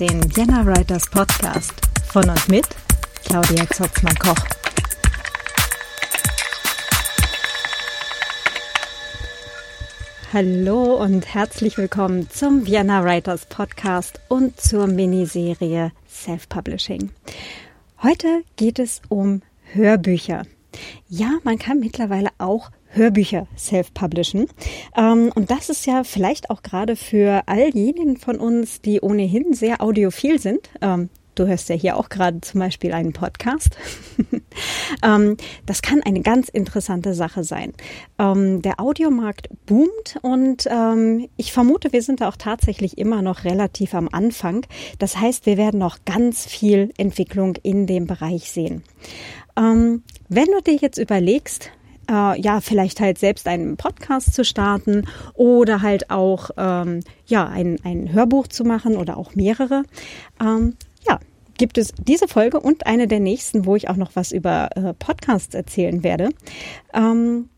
Den Vienna Writers Podcast von und mit Claudia Zotzmann-Koch. Hallo und herzlich willkommen zum Vienna Writers Podcast und zur Miniserie Self-Publishing. Heute geht es um Hörbücher. Ja, man kann mittlerweile auch Hörbücher self-publishen. Ähm, und das ist ja vielleicht auch gerade für all jenen von uns, die ohnehin sehr audiophil sind. Ähm, du hörst ja hier auch gerade zum Beispiel einen Podcast. ähm, das kann eine ganz interessante Sache sein. Der Audiomarkt boomt und ich vermute, wir sind da auch tatsächlich immer noch relativ am Anfang. Das heißt, wir werden noch ganz viel Entwicklung in dem Bereich sehen. Wenn du dir jetzt überlegst, äh, ja, vielleicht halt selbst einen Podcast zu starten oder halt auch ähm, ja, ein, ein Hörbuch zu machen oder auch mehrere. Ähm, ja, gibt es diese Folge und eine der nächsten, wo ich auch noch was über äh, Podcasts erzählen werde. Ähm,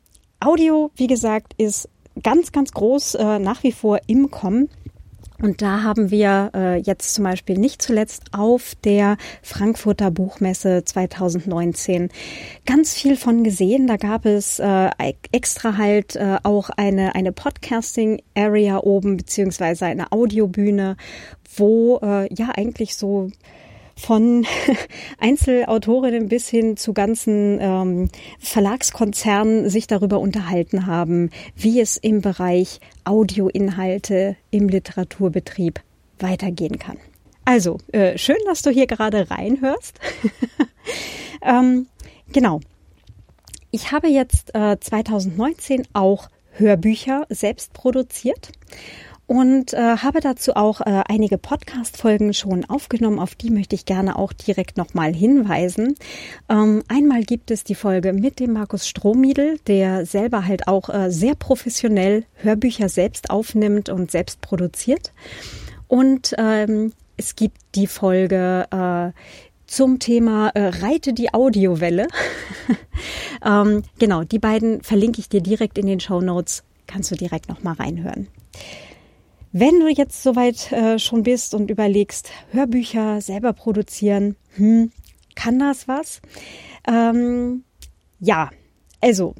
Audio, wie gesagt, ist ganz, ganz groß äh, nach wie vor im Kommen. Und da haben wir äh, jetzt zum Beispiel nicht zuletzt auf der Frankfurter Buchmesse 2019 ganz viel von gesehen. Da gab es äh, extra halt äh, auch eine, eine Podcasting-Area oben, beziehungsweise eine Audiobühne, wo äh, ja eigentlich so von Einzelautorinnen bis hin zu ganzen ähm, Verlagskonzernen sich darüber unterhalten haben, wie es im Bereich Audioinhalte im Literaturbetrieb weitergehen kann. Also, äh, schön, dass du hier gerade reinhörst. ähm, genau. Ich habe jetzt äh, 2019 auch Hörbücher selbst produziert und äh, habe dazu auch äh, einige Podcast-Folgen schon aufgenommen. Auf die möchte ich gerne auch direkt nochmal hinweisen. Ähm, einmal gibt es die Folge mit dem Markus Strohmiedel, der selber halt auch äh, sehr professionell Hörbücher selbst aufnimmt und selbst produziert. Und ähm, es gibt die Folge äh, zum Thema äh, Reite die Audiowelle. ähm, genau, die beiden verlinke ich dir direkt in den Show Notes. Kannst du direkt nochmal reinhören. Wenn du jetzt soweit äh, schon bist und überlegst, Hörbücher selber produzieren, hm, kann das was? Ähm, ja, also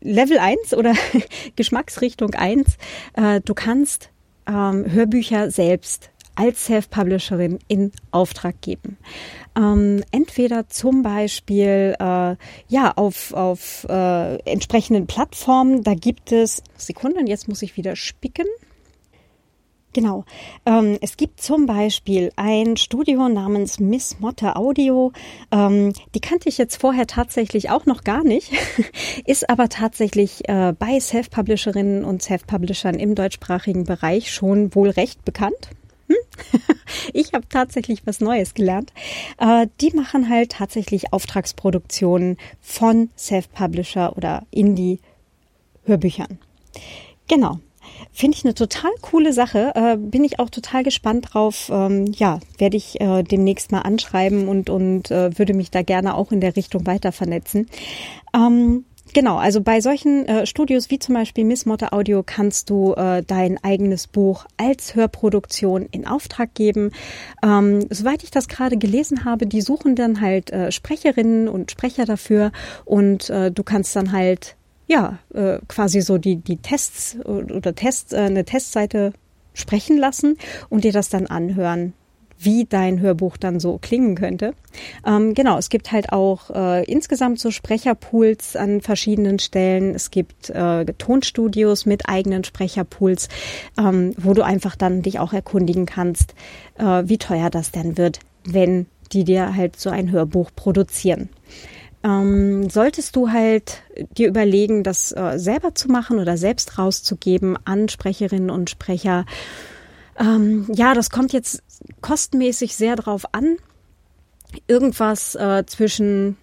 Level 1 oder Geschmacksrichtung 1, äh, du kannst ähm, Hörbücher selbst als Self-Publisherin in Auftrag geben. Ähm, entweder zum Beispiel äh, ja auf, auf äh, entsprechenden Plattformen, da gibt es Sekunden, jetzt muss ich wieder spicken. Genau. Ähm, es gibt zum Beispiel ein Studio namens Miss Motte Audio. Ähm, die kannte ich jetzt vorher tatsächlich auch noch gar nicht, ist aber tatsächlich äh, bei Self-Publisherinnen und Self-Publishern im deutschsprachigen Bereich schon wohl recht bekannt. Hm? ich habe tatsächlich was Neues gelernt. Äh, die machen halt tatsächlich Auftragsproduktionen von Self-Publisher oder Indie-Hörbüchern. Genau. Finde ich eine total coole Sache. Äh, bin ich auch total gespannt drauf. Ähm, ja, werde ich äh, demnächst mal anschreiben und, und äh, würde mich da gerne auch in der Richtung weiter vernetzen. Ähm, Genau, also bei solchen äh, Studios wie zum Beispiel Miss Motte Audio kannst du äh, dein eigenes Buch als Hörproduktion in Auftrag geben. Ähm, soweit ich das gerade gelesen habe, die suchen dann halt äh, Sprecherinnen und Sprecher dafür und äh, du kannst dann halt ja, äh, quasi so die, die Tests oder Tests, äh, eine Testseite sprechen lassen und dir das dann anhören, wie dein Hörbuch dann so klingen könnte. Ähm, genau, es gibt halt auch äh, insgesamt so Sprecherpools an verschiedenen Stellen. Es gibt äh, Tonstudios mit eigenen Sprecherpools, ähm, wo du einfach dann dich auch erkundigen kannst, äh, wie teuer das denn wird, wenn die dir halt so ein Hörbuch produzieren. Ähm, solltest du halt dir überlegen, das äh, selber zu machen oder selbst rauszugeben an Sprecherinnen und Sprecher, ähm, ja, das kommt jetzt kostenmäßig sehr drauf an. Irgendwas äh, zwischen,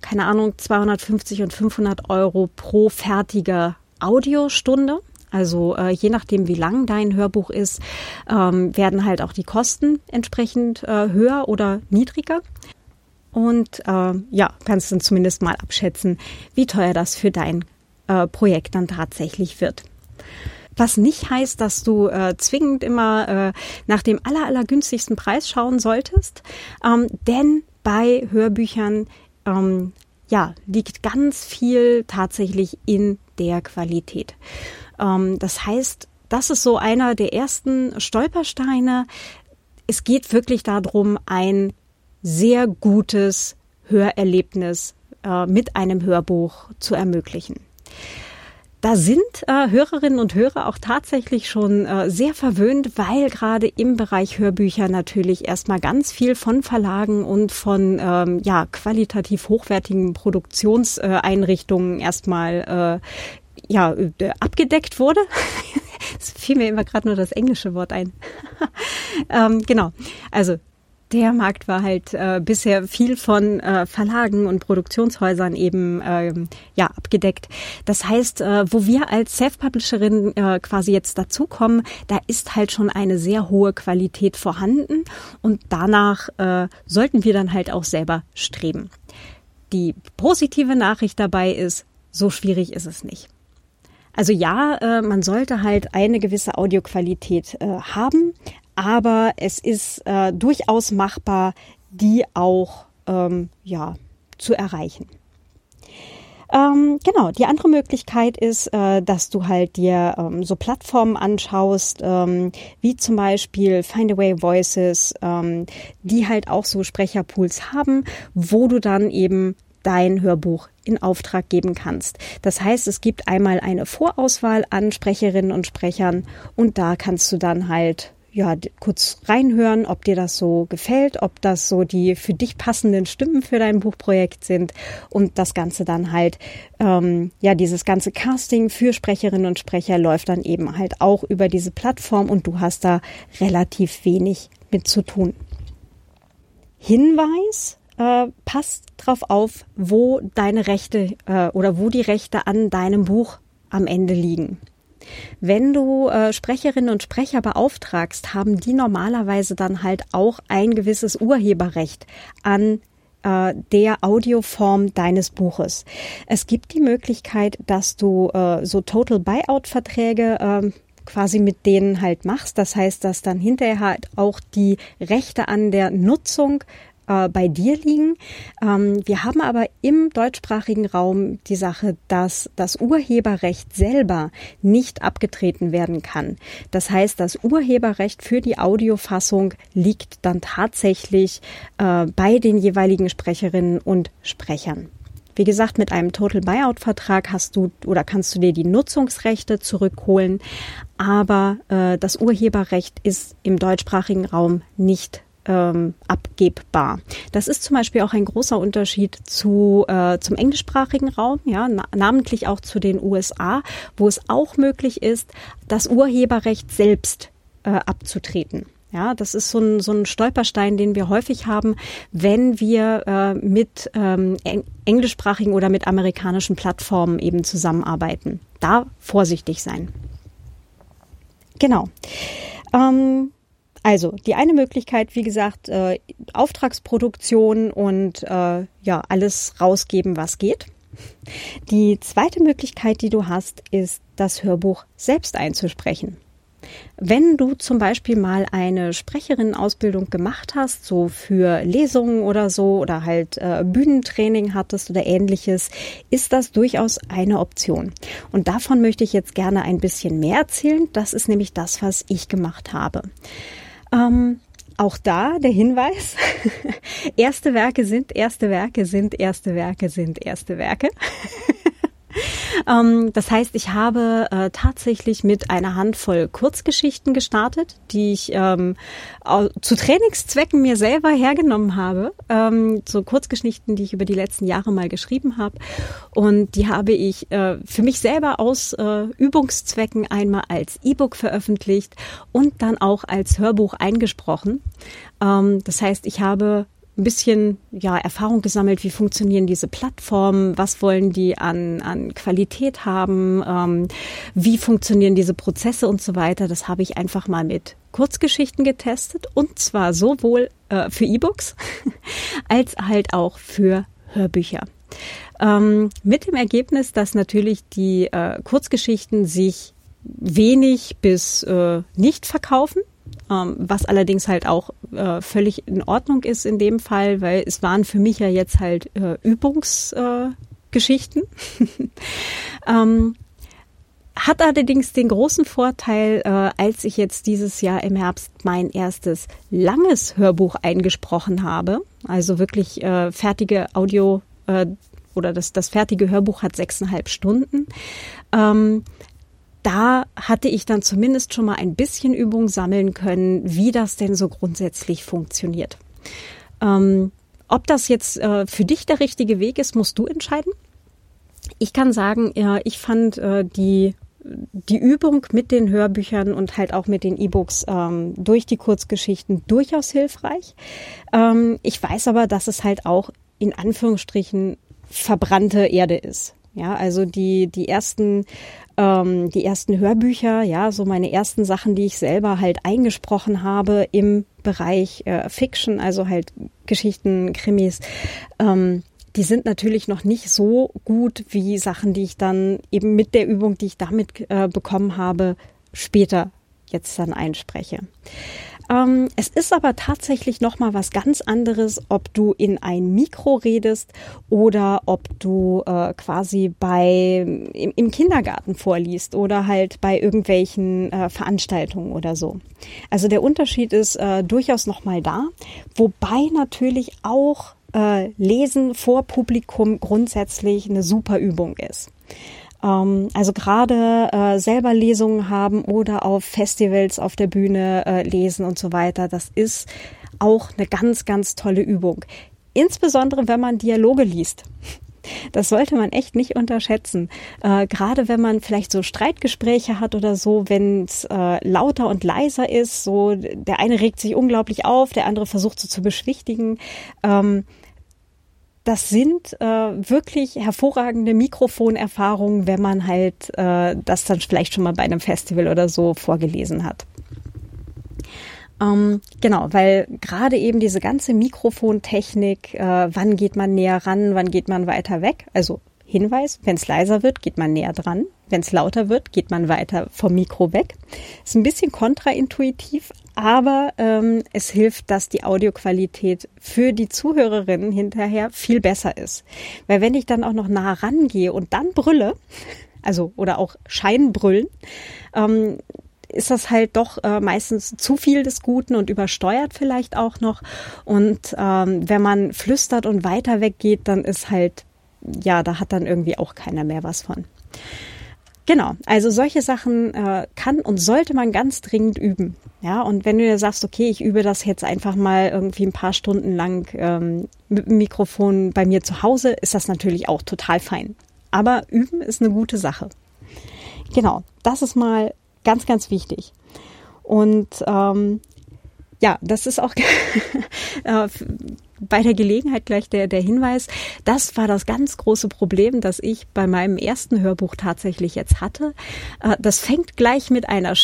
keine Ahnung, 250 und 500 Euro pro fertiger Audiostunde. Also äh, je nachdem, wie lang dein Hörbuch ist, ähm, werden halt auch die Kosten entsprechend äh, höher oder niedriger und äh, ja, kannst dann zumindest mal abschätzen, wie teuer das für dein äh, Projekt dann tatsächlich wird. Was nicht heißt, dass du äh, zwingend immer äh, nach dem aller, aller günstigsten Preis schauen solltest. Ähm, denn bei Hörbüchern ähm, ja, liegt ganz viel tatsächlich in der Qualität. Ähm, das heißt, das ist so einer der ersten Stolpersteine. Es geht wirklich darum, ein sehr gutes Hörerlebnis äh, mit einem Hörbuch zu ermöglichen. Da sind äh, Hörerinnen und Hörer auch tatsächlich schon äh, sehr verwöhnt, weil gerade im Bereich Hörbücher natürlich erstmal ganz viel von Verlagen und von ähm, ja, qualitativ hochwertigen Produktionseinrichtungen erstmal äh, ja, äh, abgedeckt wurde. Es fiel mir immer gerade nur das englische Wort ein. ähm, genau. Also der Markt war halt äh, bisher viel von äh, Verlagen und Produktionshäusern eben ähm, ja abgedeckt. Das heißt, äh, wo wir als Self-Publisherin äh, quasi jetzt dazukommen, da ist halt schon eine sehr hohe Qualität vorhanden und danach äh, sollten wir dann halt auch selber streben. Die positive Nachricht dabei ist, so schwierig ist es nicht. Also ja, äh, man sollte halt eine gewisse Audioqualität äh, haben, aber es ist äh, durchaus machbar, die auch ähm, ja, zu erreichen. Ähm, genau, die andere Möglichkeit ist, äh, dass du halt dir ähm, so Plattformen anschaust, ähm, wie zum Beispiel Findaway Voices, ähm, die halt auch so Sprecherpools haben, wo du dann eben dein Hörbuch in Auftrag geben kannst. Das heißt, es gibt einmal eine Vorauswahl an Sprecherinnen und Sprechern und da kannst du dann halt ja, kurz reinhören, ob dir das so gefällt, ob das so die für dich passenden Stimmen für dein Buchprojekt sind und das Ganze dann halt, ähm, ja, dieses ganze Casting für Sprecherinnen und Sprecher läuft dann eben halt auch über diese Plattform und du hast da relativ wenig mit zu tun. Hinweis, äh, passt drauf auf, wo deine Rechte äh, oder wo die Rechte an deinem Buch am Ende liegen. Wenn du äh, Sprecherinnen und Sprecher beauftragst, haben die normalerweise dann halt auch ein gewisses Urheberrecht an äh, der Audioform deines Buches. Es gibt die Möglichkeit, dass du äh, so Total Buyout Verträge äh, quasi mit denen halt machst. Das heißt, dass dann hinterher halt auch die Rechte an der Nutzung äh, bei dir liegen. Ähm, wir haben aber im deutschsprachigen Raum die Sache, dass das Urheberrecht selber nicht abgetreten werden kann. Das heißt, das Urheberrecht für die Audiofassung liegt dann tatsächlich äh, bei den jeweiligen Sprecherinnen und Sprechern. Wie gesagt, mit einem Total Buyout Vertrag hast du oder kannst du dir die Nutzungsrechte zurückholen, aber äh, das Urheberrecht ist im deutschsprachigen Raum nicht ähm, abgebbar. Das ist zum Beispiel auch ein großer Unterschied zu, äh, zum englischsprachigen Raum, ja, na, namentlich auch zu den USA, wo es auch möglich ist, das Urheberrecht selbst äh, abzutreten. Ja, das ist so ein, so ein Stolperstein, den wir häufig haben, wenn wir äh, mit ähm, englischsprachigen oder mit amerikanischen Plattformen eben zusammenarbeiten. Da vorsichtig sein. Genau. Ähm, also die eine Möglichkeit, wie gesagt, äh, Auftragsproduktion und äh, ja alles rausgeben, was geht. Die zweite Möglichkeit, die du hast, ist das Hörbuch selbst einzusprechen. Wenn du zum Beispiel mal eine Sprecherinnenausbildung gemacht hast, so für Lesungen oder so, oder halt äh, Bühnentraining hattest oder ähnliches, ist das durchaus eine Option. Und davon möchte ich jetzt gerne ein bisschen mehr erzählen. Das ist nämlich das, was ich gemacht habe. Ähm, auch da der Hinweis, erste Werke sind erste Werke sind erste Werke sind erste Werke. Ähm, das heißt, ich habe äh, tatsächlich mit einer Handvoll Kurzgeschichten gestartet, die ich ähm, zu Trainingszwecken mir selber hergenommen habe. Ähm, so Kurzgeschichten, die ich über die letzten Jahre mal geschrieben habe. Und die habe ich äh, für mich selber aus äh, Übungszwecken einmal als E-Book veröffentlicht und dann auch als Hörbuch eingesprochen. Ähm, das heißt, ich habe ein bisschen ja, Erfahrung gesammelt, wie funktionieren diese Plattformen, was wollen die an, an Qualität haben, ähm, wie funktionieren diese Prozesse und so weiter. Das habe ich einfach mal mit Kurzgeschichten getestet und zwar sowohl äh, für E-Books als halt auch für Hörbücher. Ähm, mit dem Ergebnis, dass natürlich die äh, Kurzgeschichten sich wenig bis äh, nicht verkaufen. Ähm, was allerdings halt auch äh, völlig in Ordnung ist in dem Fall, weil es waren für mich ja jetzt halt äh, Übungsgeschichten. ähm, hat allerdings den großen Vorteil, äh, als ich jetzt dieses Jahr im Herbst mein erstes langes Hörbuch eingesprochen habe, also wirklich äh, fertige Audio äh, oder das, das fertige Hörbuch hat sechseinhalb Stunden. Ähm, da hatte ich dann zumindest schon mal ein bisschen Übung sammeln können, wie das denn so grundsätzlich funktioniert. Ähm, ob das jetzt äh, für dich der richtige Weg ist, musst du entscheiden. Ich kann sagen, ja, ich fand äh, die die Übung mit den Hörbüchern und halt auch mit den E-Books ähm, durch die Kurzgeschichten durchaus hilfreich. Ähm, ich weiß aber, dass es halt auch in Anführungsstrichen verbrannte Erde ist. Ja, also die, die ersten, ähm, die ersten Hörbücher, ja, so meine ersten Sachen, die ich selber halt eingesprochen habe im Bereich äh, Fiction, also halt Geschichten, Krimis, ähm, die sind natürlich noch nicht so gut wie Sachen, die ich dann eben mit der Übung, die ich damit äh, bekommen habe, später jetzt dann einspreche. Ähm, es ist aber tatsächlich noch mal was ganz anderes, ob du in ein Mikro redest oder ob du äh, quasi bei im, im, Kindergarten vorliest oder halt bei irgendwelchen äh, Veranstaltungen oder so. Also der Unterschied ist äh, durchaus noch mal da, wobei natürlich auch äh, Lesen vor Publikum grundsätzlich eine super Übung ist. Ähm, also gerade äh, selber Lesungen haben oder auf Festivals auf der Bühne äh, lesen und so weiter, das ist auch eine ganz, ganz tolle Übung. Insbesondere wenn man Dialoge liest. Das sollte man echt nicht unterschätzen. Äh, gerade wenn man vielleicht so Streitgespräche hat oder so, wenn es äh, lauter und leiser ist, so der eine regt sich unglaublich auf, der andere versucht so zu beschwichtigen. Ähm, das sind äh, wirklich hervorragende Mikrofonerfahrungen, wenn man halt äh, das dann vielleicht schon mal bei einem Festival oder so vorgelesen hat. Ähm, genau, weil gerade eben diese ganze Mikrofontechnik, äh, wann geht man näher ran, wann geht man weiter weg, also Hinweis, wenn es leiser wird, geht man näher dran. Wenn es lauter wird, geht man weiter vom Mikro weg. Ist ein bisschen kontraintuitiv, aber ähm, es hilft, dass die Audioqualität für die Zuhörerinnen hinterher viel besser ist. Weil wenn ich dann auch noch nah rangehe und dann brülle, also oder auch Scheinbrüllen, ähm, ist das halt doch äh, meistens zu viel des Guten und übersteuert vielleicht auch noch. Und ähm, wenn man flüstert und weiter weggeht, dann ist halt ja, da hat dann irgendwie auch keiner mehr was von. Genau, also solche Sachen äh, kann und sollte man ganz dringend üben. Ja, und wenn du dir sagst, okay, ich übe das jetzt einfach mal irgendwie ein paar Stunden lang ähm, mit dem Mikrofon bei mir zu Hause, ist das natürlich auch total fein. Aber üben ist eine gute Sache. Genau, das ist mal ganz, ganz wichtig. Und ähm, ja, das ist auch äh, bei der Gelegenheit gleich der, der Hinweis, das war das ganz große Problem, das ich bei meinem ersten Hörbuch tatsächlich jetzt hatte. Äh, das fängt gleich mit einer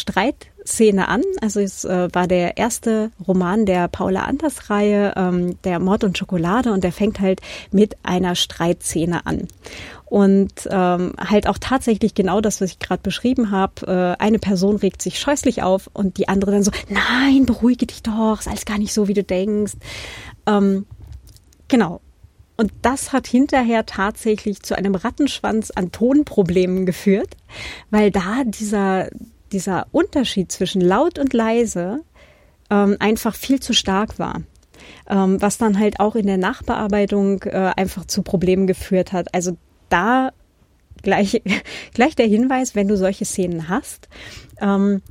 Streitszene an. Also es äh, war der erste Roman der Paula Anders Reihe, ähm, der Mord und Schokolade, und der fängt halt mit einer Streitszene an. Und ähm, halt auch tatsächlich genau das, was ich gerade beschrieben habe. Äh, eine Person regt sich scheußlich auf und die andere dann so, nein, beruhige dich doch, ist alles gar nicht so, wie du denkst. Ähm, genau. Und das hat hinterher tatsächlich zu einem Rattenschwanz an Tonproblemen geführt, weil da dieser, dieser Unterschied zwischen laut und leise ähm, einfach viel zu stark war. Ähm, was dann halt auch in der Nachbearbeitung äh, einfach zu Problemen geführt hat. Also da gleich, gleich der Hinweis, wenn du solche Szenen hast, ähm,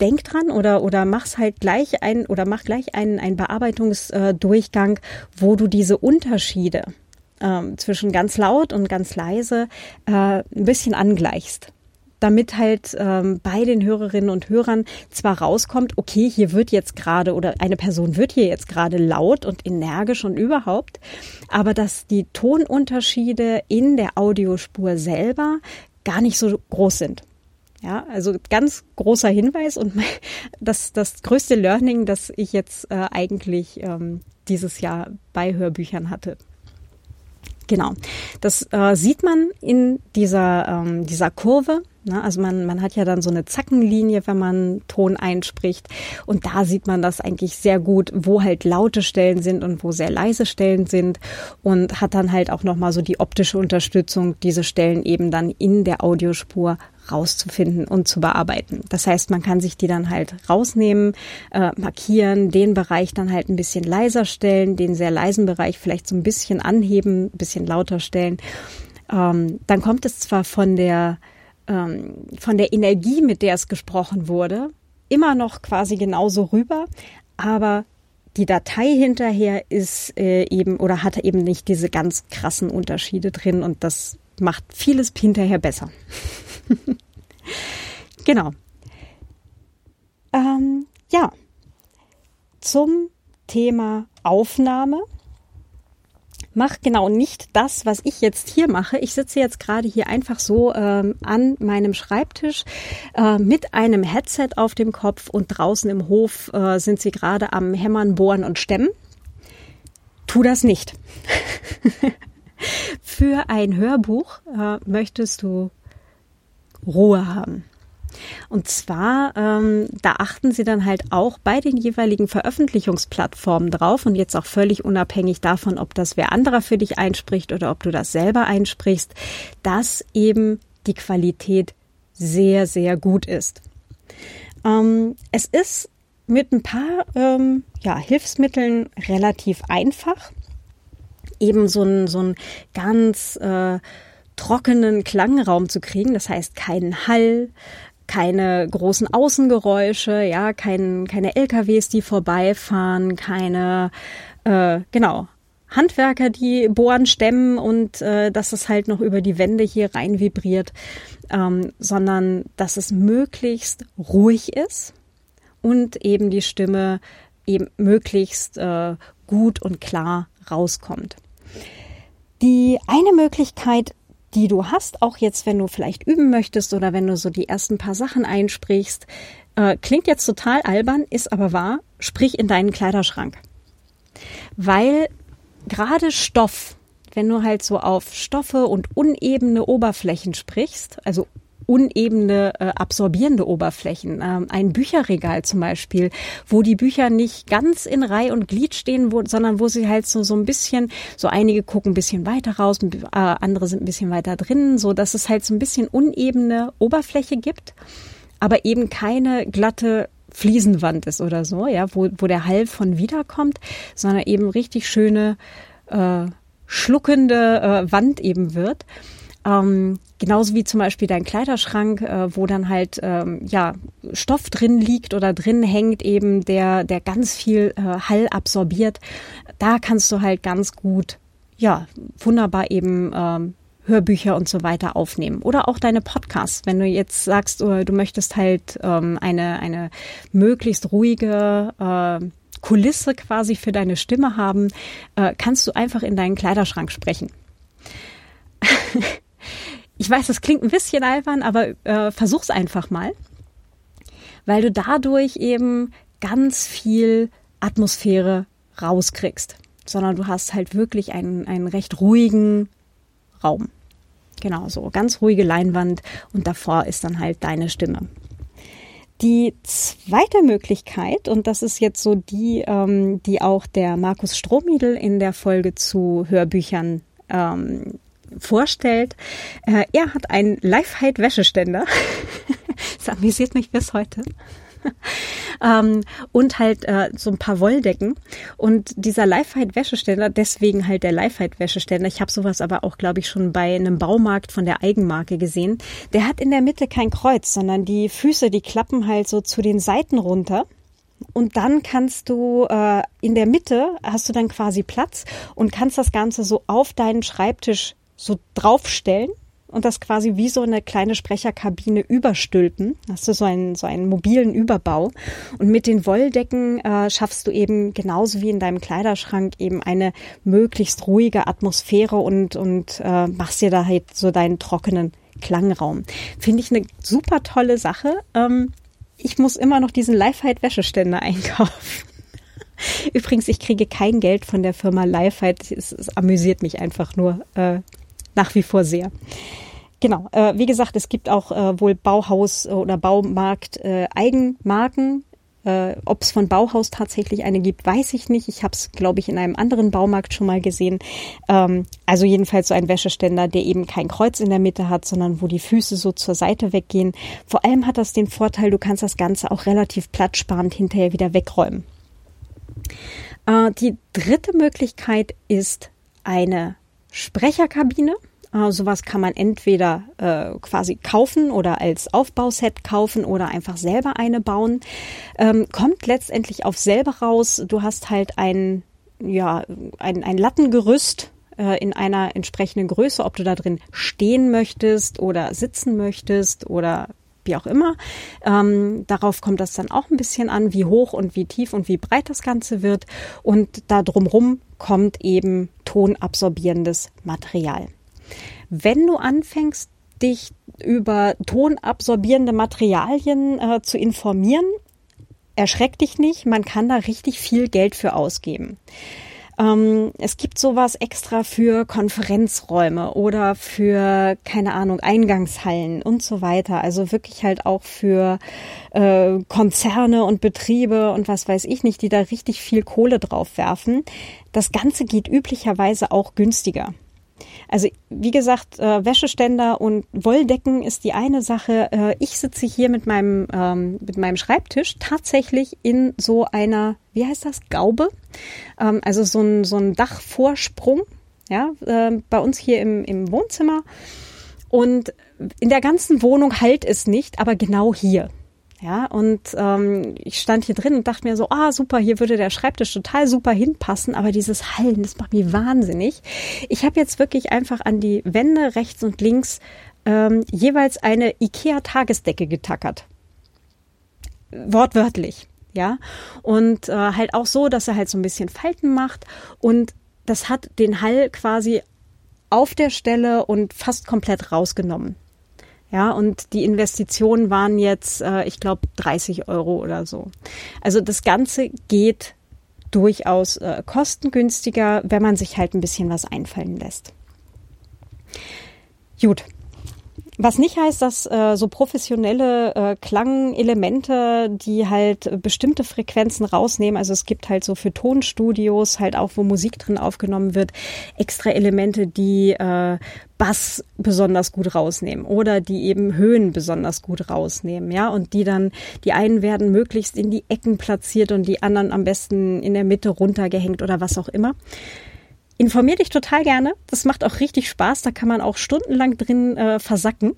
denk dran oder, oder mach's halt gleich ein oder mach gleich einen, einen Bearbeitungsdurchgang, wo du diese Unterschiede ähm, zwischen ganz laut und ganz leise äh, ein bisschen angleichst damit halt ähm, bei den Hörerinnen und Hörern zwar rauskommt, okay, hier wird jetzt gerade oder eine Person wird hier jetzt gerade laut und energisch und überhaupt, aber dass die Tonunterschiede in der Audiospur selber gar nicht so groß sind. Ja, also ganz großer Hinweis und das, das größte Learning, das ich jetzt äh, eigentlich ähm, dieses Jahr bei Hörbüchern hatte. Genau, das äh, sieht man in dieser, ähm, dieser Kurve, Ne? Also man, man hat ja dann so eine Zackenlinie, wenn man Ton einspricht. Und da sieht man das eigentlich sehr gut, wo halt laute Stellen sind und wo sehr leise Stellen sind. Und hat dann halt auch nochmal so die optische Unterstützung, diese Stellen eben dann in der Audiospur rauszufinden und zu bearbeiten. Das heißt, man kann sich die dann halt rausnehmen, äh, markieren, den Bereich dann halt ein bisschen leiser stellen, den sehr leisen Bereich vielleicht so ein bisschen anheben, ein bisschen lauter stellen. Ähm, dann kommt es zwar von der ähm, von der Energie, mit der es gesprochen wurde, immer noch quasi genauso rüber, aber die Datei hinterher ist äh, eben oder hat eben nicht diese ganz krassen Unterschiede drin und das macht vieles hinterher besser. genau. Ähm, ja, zum Thema Aufnahme mach genau nicht das, was ich jetzt hier mache. Ich sitze jetzt gerade hier einfach so ähm, an meinem Schreibtisch äh, mit einem Headset auf dem Kopf und draußen im Hof äh, sind sie gerade am Hämmern, Bohren und Stemmen. Tu das nicht. Für ein Hörbuch äh, möchtest du Ruhe haben. Und zwar, ähm, da achten sie dann halt auch bei den jeweiligen Veröffentlichungsplattformen drauf und jetzt auch völlig unabhängig davon, ob das wer anderer für dich einspricht oder ob du das selber einsprichst, dass eben die Qualität sehr, sehr gut ist. Ähm, es ist mit ein paar ähm, ja, Hilfsmitteln relativ einfach. Eben so ein, so ein ganz äh, trockenen Klangraum zu kriegen, das heißt keinen Hall, keine großen Außengeräusche, ja, kein, keine LKWs, die vorbeifahren, keine, äh, genau, Handwerker, die bohren, stemmen und äh, dass es halt noch über die Wände hier rein vibriert, ähm, sondern dass es möglichst ruhig ist und eben die Stimme eben möglichst äh, gut und klar rauskommt. Die eine Möglichkeit die du hast, auch jetzt, wenn du vielleicht üben möchtest oder wenn du so die ersten paar Sachen einsprichst, äh, klingt jetzt total albern, ist aber wahr, sprich in deinen Kleiderschrank. Weil gerade Stoff, wenn du halt so auf Stoffe und unebene Oberflächen sprichst, also unebene, äh, absorbierende Oberflächen. Ähm, ein Bücherregal zum Beispiel, wo die Bücher nicht ganz in Reihe und Glied stehen, wo, sondern wo sie halt so, so ein bisschen, so einige gucken ein bisschen weiter raus, äh, andere sind ein bisschen weiter drin, so dass es halt so ein bisschen unebene Oberfläche gibt, aber eben keine glatte Fliesenwand ist oder so, ja, wo, wo der Hall von wiederkommt, sondern eben richtig schöne, äh, schluckende äh, Wand eben wird. Ähm, genauso wie zum Beispiel dein Kleiderschrank, äh, wo dann halt ähm, ja Stoff drin liegt oder drin hängt, eben der der ganz viel äh, Hall absorbiert. Da kannst du halt ganz gut ja wunderbar eben ähm, Hörbücher und so weiter aufnehmen oder auch deine Podcasts. Wenn du jetzt sagst, uh, du möchtest halt ähm, eine eine möglichst ruhige äh, Kulisse quasi für deine Stimme haben, äh, kannst du einfach in deinen Kleiderschrank sprechen. Ich weiß, das klingt ein bisschen albern, aber äh, versuch's einfach mal, weil du dadurch eben ganz viel Atmosphäre rauskriegst, sondern du hast halt wirklich einen, einen recht ruhigen Raum. Genau so, ganz ruhige Leinwand und davor ist dann halt deine Stimme. Die zweite Möglichkeit, und das ist jetzt so die, ähm, die auch der Markus Strohmiedel in der Folge zu Hörbüchern ähm, vorstellt. Äh, er hat einen Lifehide-Wäscheständer. das amüsiert mich bis heute. ähm, und halt äh, so ein paar Wolldecken. Und dieser Lifehide-Wäscheständer, deswegen halt der Lifehide-Wäscheständer, ich habe sowas aber auch, glaube ich, schon bei einem Baumarkt von der Eigenmarke gesehen, der hat in der Mitte kein Kreuz, sondern die Füße, die klappen halt so zu den Seiten runter. Und dann kannst du äh, in der Mitte hast du dann quasi Platz und kannst das Ganze so auf deinen Schreibtisch so draufstellen und das quasi wie so eine kleine Sprecherkabine überstülpen. Hast du so einen, so einen mobilen Überbau. Und mit den Wolldecken äh, schaffst du eben genauso wie in deinem Kleiderschrank eben eine möglichst ruhige Atmosphäre und, und äh, machst dir da halt so deinen trockenen Klangraum. Finde ich eine super tolle Sache. Ähm, ich muss immer noch diesen Lifehide-Wäscheständer einkaufen. Übrigens, ich kriege kein Geld von der Firma Lifehide. Es, es amüsiert mich einfach nur. Äh, nach wie vor sehr. genau, äh, wie gesagt, es gibt auch äh, wohl Bauhaus- oder Baumarkt äh. Äh, Ob es von Bauhaus tatsächlich eine gibt, weiß ich nicht. Ich habe es, glaube ich, in einem anderen Baumarkt schon mal gesehen. Ähm, also jedenfalls so ein Wäscheständer, der eben kein Kreuz in der Mitte hat, sondern wo die Füße so zur Seite weggehen. Vor allem hat das den Vorteil, du kannst das Ganze auch relativ platzsparend hinterher wieder wegräumen. Äh, die dritte Möglichkeit ist eine Sprecherkabine. Äh, sowas kann man entweder äh, quasi kaufen oder als Aufbauset kaufen oder einfach selber eine bauen. Ähm, kommt letztendlich auf selber raus. Du hast halt ein, ja, ein, ein Lattengerüst äh, in einer entsprechenden Größe, ob du da drin stehen möchtest oder sitzen möchtest oder wie auch immer. Ähm, darauf kommt das dann auch ein bisschen an, wie hoch und wie tief und wie breit das Ganze wird. Und da drumrum kommt eben tonabsorbierendes Material. Wenn du anfängst, dich über tonabsorbierende Materialien äh, zu informieren, erschreck dich nicht, man kann da richtig viel Geld für ausgeben. Ähm, es gibt sowas extra für Konferenzräume oder für, keine Ahnung, Eingangshallen und so weiter. Also wirklich halt auch für äh, Konzerne und Betriebe und was weiß ich nicht, die da richtig viel Kohle drauf werfen. Das Ganze geht üblicherweise auch günstiger. Also wie gesagt, äh, Wäscheständer und Wolldecken ist die eine Sache. Äh, ich sitze hier mit meinem, ähm, mit meinem Schreibtisch tatsächlich in so einer, wie heißt das, Gaube? Ähm, also so ein, so ein Dachvorsprung, ja, äh, bei uns hier im, im Wohnzimmer. Und in der ganzen Wohnung halt es nicht, aber genau hier. Ja, und ähm, ich stand hier drin und dachte mir so, ah, super, hier würde der Schreibtisch total super hinpassen, aber dieses Hallen, das macht mich wahnsinnig. Ich habe jetzt wirklich einfach an die Wände rechts und links ähm, jeweils eine IKEA-Tagesdecke getackert. Wortwörtlich, ja. Und äh, halt auch so, dass er halt so ein bisschen Falten macht und das hat den Hall quasi auf der Stelle und fast komplett rausgenommen. Ja, und die Investitionen waren jetzt, äh, ich glaube, 30 Euro oder so. Also das Ganze geht durchaus äh, kostengünstiger, wenn man sich halt ein bisschen was einfallen lässt. Gut, was nicht heißt, dass äh, so professionelle äh, Klangelemente, die halt bestimmte Frequenzen rausnehmen, also es gibt halt so für Tonstudios halt auch, wo Musik drin aufgenommen wird, extra Elemente, die äh, Bass besonders gut rausnehmen oder die eben Höhen besonders gut rausnehmen, ja, und die dann, die einen werden möglichst in die Ecken platziert und die anderen am besten in der Mitte runtergehängt oder was auch immer. Informier dich total gerne. Das macht auch richtig Spaß. Da kann man auch stundenlang drin äh, versacken.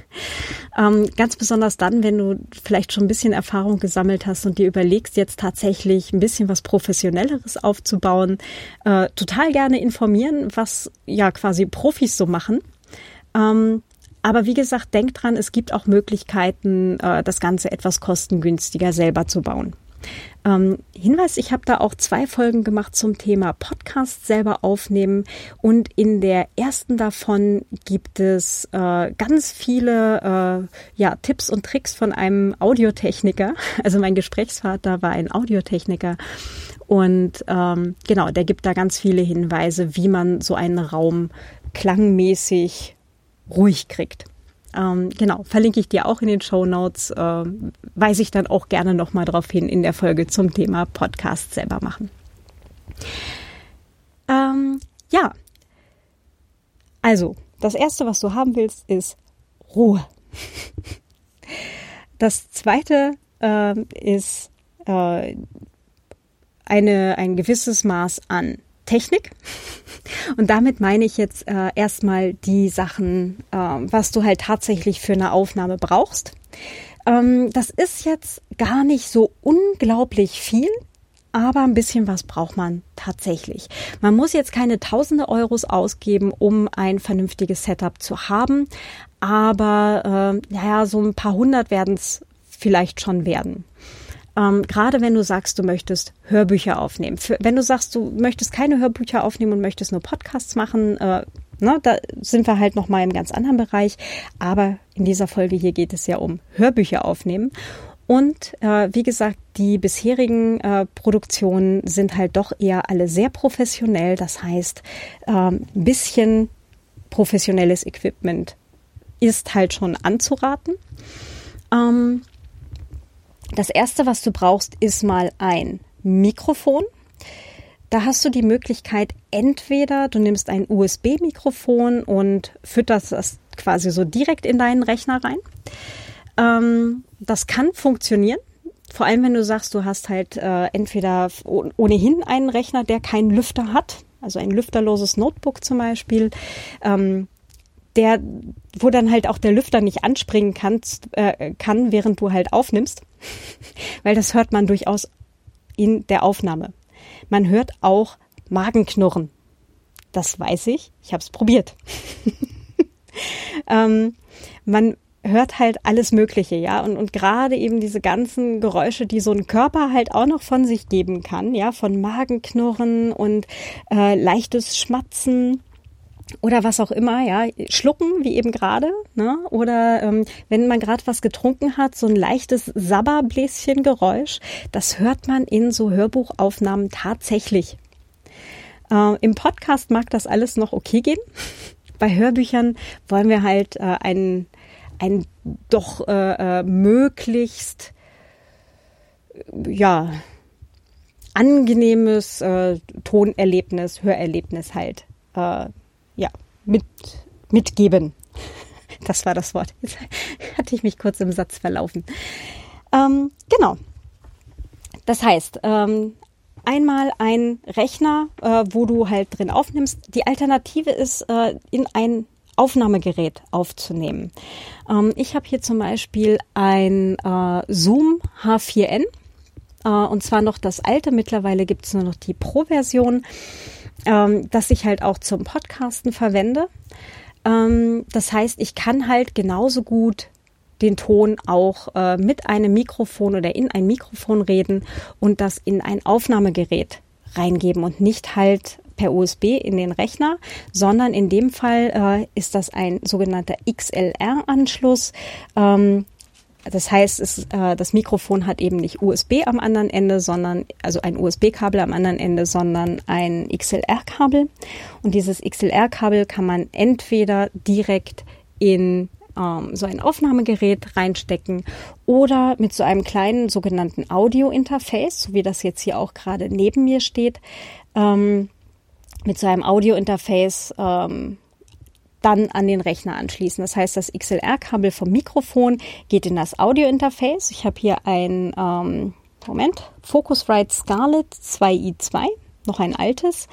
ähm, ganz besonders dann, wenn du vielleicht schon ein bisschen Erfahrung gesammelt hast und dir überlegst, jetzt tatsächlich ein bisschen was Professionelleres aufzubauen. Äh, total gerne informieren, was ja quasi Profis so machen. Ähm, aber wie gesagt, denk dran, es gibt auch Möglichkeiten, äh, das Ganze etwas kostengünstiger selber zu bauen. Ähm, Hinweis, ich habe da auch zwei Folgen gemacht zum Thema Podcast selber aufnehmen und in der ersten davon gibt es äh, ganz viele äh, ja, Tipps und Tricks von einem Audiotechniker. Also mein Gesprächsvater war ein Audiotechniker und ähm, genau, der gibt da ganz viele Hinweise, wie man so einen Raum klangmäßig ruhig kriegt. Ähm, genau, verlinke ich dir auch in den Show Notes. Äh, weise ich dann auch gerne nochmal darauf hin in der Folge zum Thema Podcast selber machen. Ähm, ja, also das erste, was du haben willst, ist Ruhe. Das zweite äh, ist äh, eine, ein gewisses Maß an Technik. Und damit meine ich jetzt äh, erstmal die Sachen, äh, was du halt tatsächlich für eine Aufnahme brauchst. Ähm, das ist jetzt gar nicht so unglaublich viel, aber ein bisschen was braucht man tatsächlich. Man muss jetzt keine tausende Euros ausgeben, um ein vernünftiges Setup zu haben, aber äh, naja, so ein paar hundert werden es vielleicht schon werden. Ähm, gerade wenn du sagst, du möchtest Hörbücher aufnehmen. Für, wenn du sagst, du möchtest keine Hörbücher aufnehmen und möchtest nur Podcasts machen, äh, na, da sind wir halt noch mal im ganz anderen Bereich. Aber in dieser Folge hier geht es ja um Hörbücher aufnehmen. Und äh, wie gesagt, die bisherigen äh, Produktionen sind halt doch eher alle sehr professionell. Das heißt, äh, ein bisschen professionelles Equipment ist halt schon anzuraten. Ähm, das erste, was du brauchst, ist mal ein Mikrofon. Da hast du die Möglichkeit, entweder du nimmst ein USB-Mikrofon und fütterst das quasi so direkt in deinen Rechner rein. Ähm, das kann funktionieren. Vor allem, wenn du sagst, du hast halt äh, entweder ohnehin einen Rechner, der keinen Lüfter hat, also ein lüfterloses Notebook zum Beispiel, ähm, der, wo dann halt auch der Lüfter nicht anspringen kannst, äh, kann, während du halt aufnimmst, weil das hört man durchaus in der Aufnahme. Man hört auch Magenknurren. Das weiß ich. Ich habe es probiert. ähm, man hört halt alles Mögliche, ja, und, und gerade eben diese ganzen Geräusche, die so ein Körper halt auch noch von sich geben kann, ja, von Magenknurren und äh, leichtes Schmatzen oder was auch immer, ja, schlucken, wie eben gerade, ne? Oder ähm, wenn man gerade was getrunken hat, so ein leichtes Sabberbläschengeräusch, das hört man in so Hörbuchaufnahmen tatsächlich. Äh, Im Podcast mag das alles noch okay gehen. Bei Hörbüchern wollen wir halt äh, ein, ein doch äh, äh, möglichst ja angenehmes äh, Tonerlebnis, Hörerlebnis halt äh, ja, mit, mitgeben. Das war das Wort. Jetzt hatte ich mich kurz im Satz verlaufen. Ähm, genau. Das heißt, ähm, einmal ein Rechner, äh, wo du halt drin aufnimmst. Die Alternative ist, äh, in ein Aufnahmegerät aufzunehmen. Ähm, ich habe hier zum Beispiel ein äh, Zoom H4n äh, und zwar noch das alte. Mittlerweile gibt es nur noch die Pro-Version ähm, das ich halt auch zum Podcasten verwende. Ähm, das heißt, ich kann halt genauso gut den Ton auch äh, mit einem Mikrofon oder in ein Mikrofon reden und das in ein Aufnahmegerät reingeben und nicht halt per USB in den Rechner, sondern in dem Fall äh, ist das ein sogenannter XLR-Anschluss. Ähm, das heißt, es, äh, das Mikrofon hat eben nicht USB am anderen Ende, sondern also ein USB-Kabel am anderen Ende, sondern ein XLR-Kabel. Und dieses XLR-Kabel kann man entweder direkt in ähm, so ein Aufnahmegerät reinstecken oder mit so einem kleinen sogenannten Audio-Interface, so wie das jetzt hier auch gerade neben mir steht, ähm, mit so einem Audio-Interface ähm, dann an den Rechner anschließen. Das heißt, das XLR-Kabel vom Mikrofon geht in das Audio-Interface. Ich habe hier ein, ähm, Moment, Focusrite Scarlett 2i2, noch ein altes,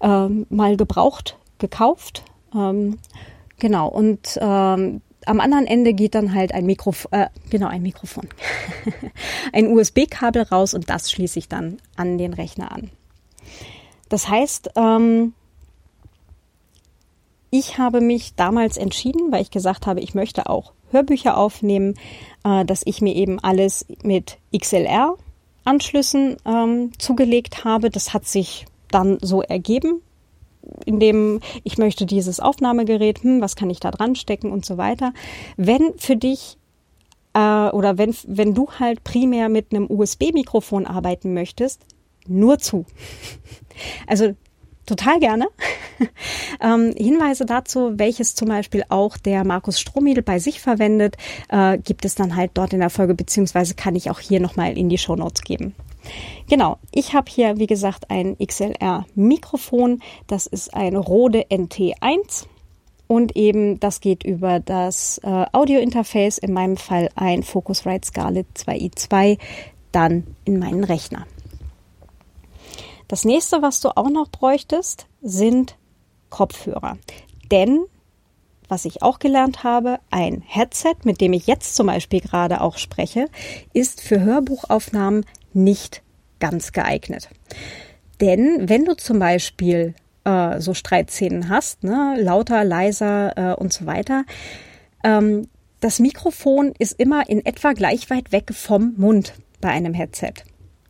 ähm, mal gebraucht, gekauft. Ähm, genau, und ähm, am anderen Ende geht dann halt ein Mikrofon, äh, genau, ein Mikrofon, ein USB-Kabel raus und das schließe ich dann an den Rechner an. Das heißt, ähm, ich habe mich damals entschieden, weil ich gesagt habe, ich möchte auch Hörbücher aufnehmen, äh, dass ich mir eben alles mit XLR-Anschlüssen ähm, zugelegt habe. Das hat sich dann so ergeben, indem ich möchte dieses Aufnahmegerät, hm, was kann ich da dran stecken und so weiter. Wenn für dich äh, oder wenn, wenn du halt primär mit einem USB-Mikrofon arbeiten möchtest, nur zu. Also total gerne. ähm, Hinweise dazu, welches zum Beispiel auch der Markus Strohmiedel bei sich verwendet, äh, gibt es dann halt dort in der Folge, beziehungsweise kann ich auch hier nochmal in die Show Notes geben. Genau, ich habe hier, wie gesagt, ein XLR-Mikrofon. Das ist ein Rode NT1 und eben das geht über das äh, Audio-Interface, in meinem Fall ein Focusrite Scarlett 2i2, dann in meinen Rechner. Das nächste, was du auch noch bräuchtest, sind Kopfhörer. Denn, was ich auch gelernt habe, ein Headset, mit dem ich jetzt zum Beispiel gerade auch spreche, ist für Hörbuchaufnahmen nicht ganz geeignet. Denn wenn du zum Beispiel äh, so Streitszenen hast, ne, lauter, leiser äh, und so weiter, ähm, das Mikrofon ist immer in etwa gleich weit weg vom Mund bei einem Headset.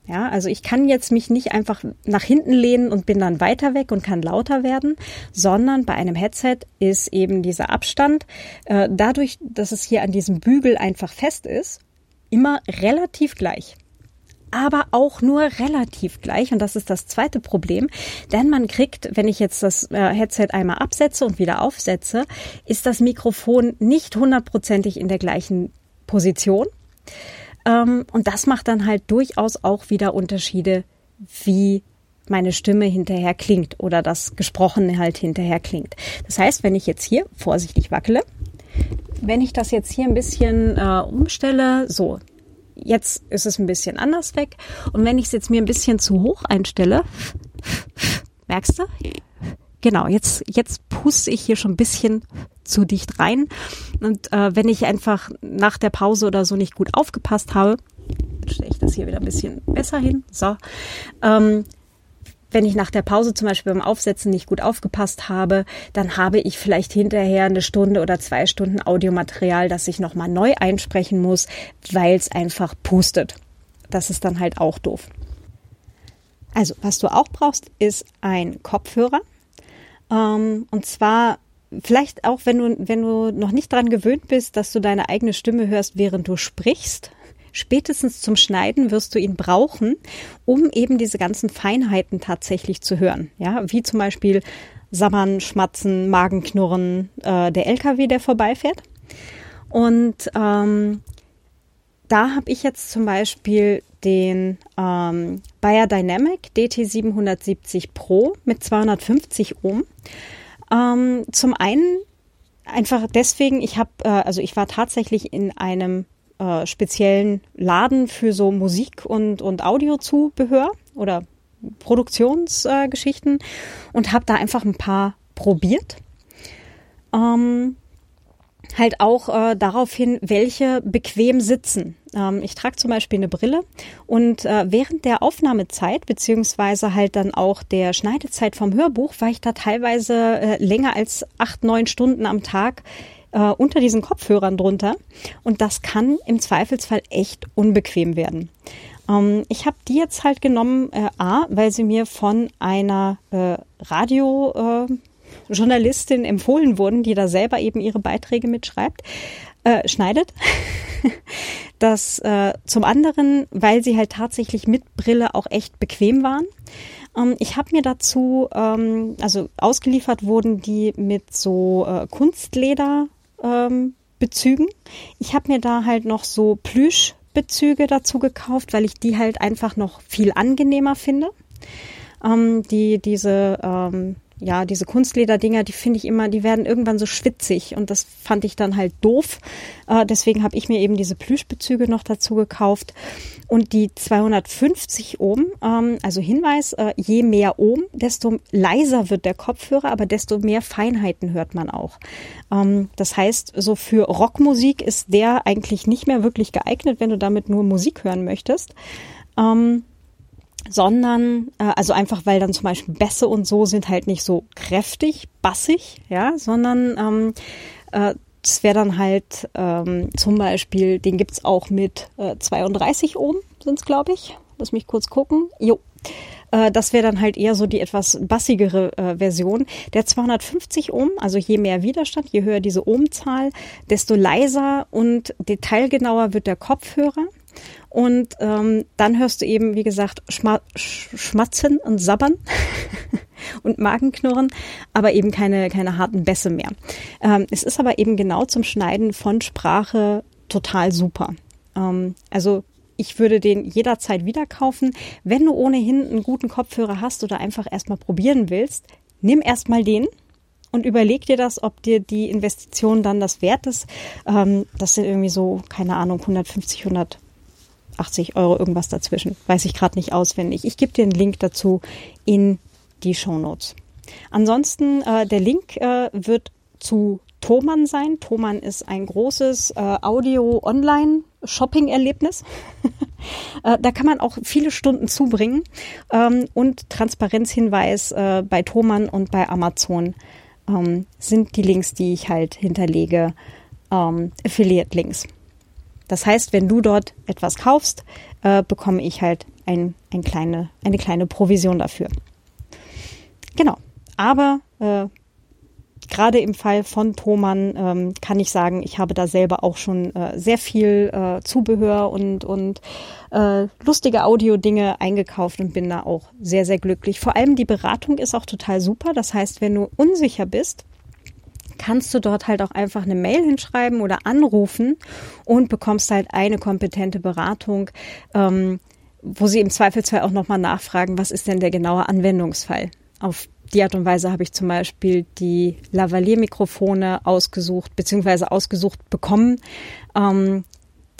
Ja, also ich kann jetzt mich nicht einfach nach hinten lehnen und bin dann weiter weg und kann lauter werden, sondern bei einem Headset ist eben dieser Abstand, äh, dadurch, dass es hier an diesem Bügel einfach fest ist, immer relativ gleich. aber auch nur relativ gleich. Und das ist das zweite Problem. Denn man kriegt, wenn ich jetzt das äh, Headset einmal absetze und wieder aufsetze, ist das Mikrofon nicht hundertprozentig in der gleichen Position. Ähm, und das macht dann halt durchaus auch wieder Unterschiede, wie meine Stimme hinterher klingt oder das Gesprochene halt hinterher klingt. Das heißt, wenn ich jetzt hier vorsichtig wackele, wenn ich das jetzt hier ein bisschen äh, umstelle, so, jetzt ist es ein bisschen anders weg. Und wenn ich es jetzt mir ein bisschen zu hoch einstelle, merkst du? Genau, jetzt, jetzt puste ich hier schon ein bisschen zu dicht rein. Und äh, wenn ich einfach nach der Pause oder so nicht gut aufgepasst habe, stelle ich das hier wieder ein bisschen besser hin. So. Ähm, wenn ich nach der Pause zum Beispiel beim Aufsetzen nicht gut aufgepasst habe, dann habe ich vielleicht hinterher eine Stunde oder zwei Stunden Audiomaterial, das ich nochmal neu einsprechen muss, weil es einfach pustet. Das ist dann halt auch doof. Also, was du auch brauchst, ist ein Kopfhörer. Ähm, und zwar vielleicht auch, wenn du, wenn du noch nicht daran gewöhnt bist, dass du deine eigene Stimme hörst, während du sprichst, spätestens zum Schneiden wirst du ihn brauchen, um eben diese ganzen Feinheiten tatsächlich zu hören. Ja, wie zum Beispiel Sammern, Schmatzen, Magenknurren, äh, der LKW, der vorbeifährt. Und ähm, da habe ich jetzt zum Beispiel den ähm, Bayer Dynamic DT770 Pro mit 250 Ohm. Ähm, zum einen einfach deswegen, ich habe, äh, also ich war tatsächlich in einem äh, speziellen Laden für so Musik und, und Audiozubehör oder Produktionsgeschichten äh, und habe da einfach ein paar probiert. Ähm, halt auch äh, darauf hin, welche bequem sitzen. Ähm, ich trage zum Beispiel eine Brille und äh, während der Aufnahmezeit beziehungsweise halt dann auch der Schneidezeit vom Hörbuch war ich da teilweise äh, länger als acht, neun Stunden am Tag äh, unter diesen Kopfhörern drunter. Und das kann im Zweifelsfall echt unbequem werden. Ähm, ich habe die jetzt halt genommen, äh, A, weil sie mir von einer äh, Radio... Äh, Journalistin empfohlen wurden, die da selber eben ihre Beiträge mitschreibt, äh, schneidet. das äh, zum anderen, weil sie halt tatsächlich mit Brille auch echt bequem waren. Ähm, ich habe mir dazu, ähm, also ausgeliefert wurden die mit so äh, Kunstleder ähm, Bezügen. Ich habe mir da halt noch so Plüschbezüge dazu gekauft, weil ich die halt einfach noch viel angenehmer finde. Ähm, die diese ähm, ja, diese Kunstlederdinger, die finde ich immer, die werden irgendwann so schwitzig und das fand ich dann halt doof. Äh, deswegen habe ich mir eben diese Plüschbezüge noch dazu gekauft. Und die 250 Ohm, ähm, also Hinweis, äh, je mehr Ohm, desto leiser wird der Kopfhörer, aber desto mehr Feinheiten hört man auch. Ähm, das heißt, so für Rockmusik ist der eigentlich nicht mehr wirklich geeignet, wenn du damit nur Musik hören möchtest. Ähm, sondern äh, also einfach weil dann zum Beispiel Bässe und so sind halt nicht so kräftig, bassig, ja, sondern ähm, äh, das wäre dann halt ähm, zum Beispiel, den gibt's auch mit äh, 32 Ohm, sind's glaube ich. Lass mich kurz gucken. Jo. Äh, das wäre dann halt eher so die etwas bassigere äh, Version. Der 250 Ohm, also je mehr Widerstand, je höher diese Ohmzahl, desto leiser und detailgenauer wird der Kopfhörer. Und ähm, dann hörst du eben, wie gesagt, Schma Schmatzen und Sabbern und Magenknurren, aber eben keine, keine harten Bässe mehr. Ähm, es ist aber eben genau zum Schneiden von Sprache total super. Ähm, also ich würde den jederzeit wieder kaufen. Wenn du ohnehin einen guten Kopfhörer hast oder einfach erstmal probieren willst, nimm erstmal den und überleg dir das, ob dir die Investition dann das wert ist. Ähm, das sind irgendwie so, keine Ahnung, 150, 100 80 Euro irgendwas dazwischen. Weiß ich gerade nicht auswendig. Ich gebe dir einen Link dazu in die Show Notes. Ansonsten, äh, der Link äh, wird zu Thomann sein. Thomann ist ein großes äh, Audio-Online-Shopping-Erlebnis. äh, da kann man auch viele Stunden zubringen. Ähm, und Transparenzhinweis äh, bei Thomann und bei Amazon ähm, sind die Links, die ich halt hinterlege, ähm, Affiliate-Links. Das heißt, wenn du dort etwas kaufst, äh, bekomme ich halt ein, ein kleine, eine kleine Provision dafür. Genau. Aber äh, gerade im Fall von Thomann ähm, kann ich sagen, ich habe da selber auch schon äh, sehr viel äh, Zubehör und, und äh, lustige Audio-Dinge eingekauft und bin da auch sehr, sehr glücklich. Vor allem die Beratung ist auch total super. Das heißt, wenn du unsicher bist, kannst du dort halt auch einfach eine Mail hinschreiben oder anrufen und bekommst halt eine kompetente Beratung, ähm, wo sie im Zweifelsfall auch nochmal nachfragen, was ist denn der genaue Anwendungsfall. Auf die Art und Weise habe ich zum Beispiel die Lavalier-Mikrofone ausgesucht, beziehungsweise ausgesucht bekommen, ähm,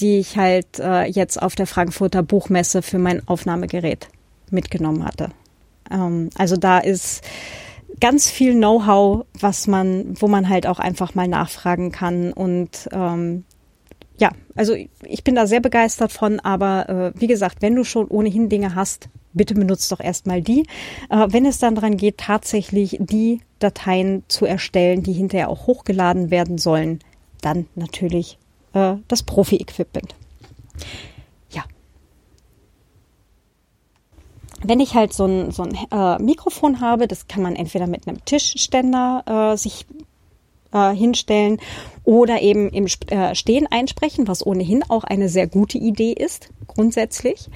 die ich halt äh, jetzt auf der Frankfurter Buchmesse für mein Aufnahmegerät mitgenommen hatte. Ähm, also da ist ganz viel Know-how, was man, wo man halt auch einfach mal nachfragen kann und ähm, ja, also ich bin da sehr begeistert von, aber äh, wie gesagt, wenn du schon ohnehin Dinge hast, bitte benutzt doch erstmal die. Äh, wenn es dann daran geht, tatsächlich die Dateien zu erstellen, die hinterher auch hochgeladen werden sollen, dann natürlich äh, das Profi-Equipment. Ja. Wenn ich halt so ein, so ein äh, Mikrofon habe, das kann man entweder mit einem Tischständer äh, sich äh, hinstellen oder eben im äh, Stehen einsprechen, was ohnehin auch eine sehr gute Idee ist, grundsätzlich.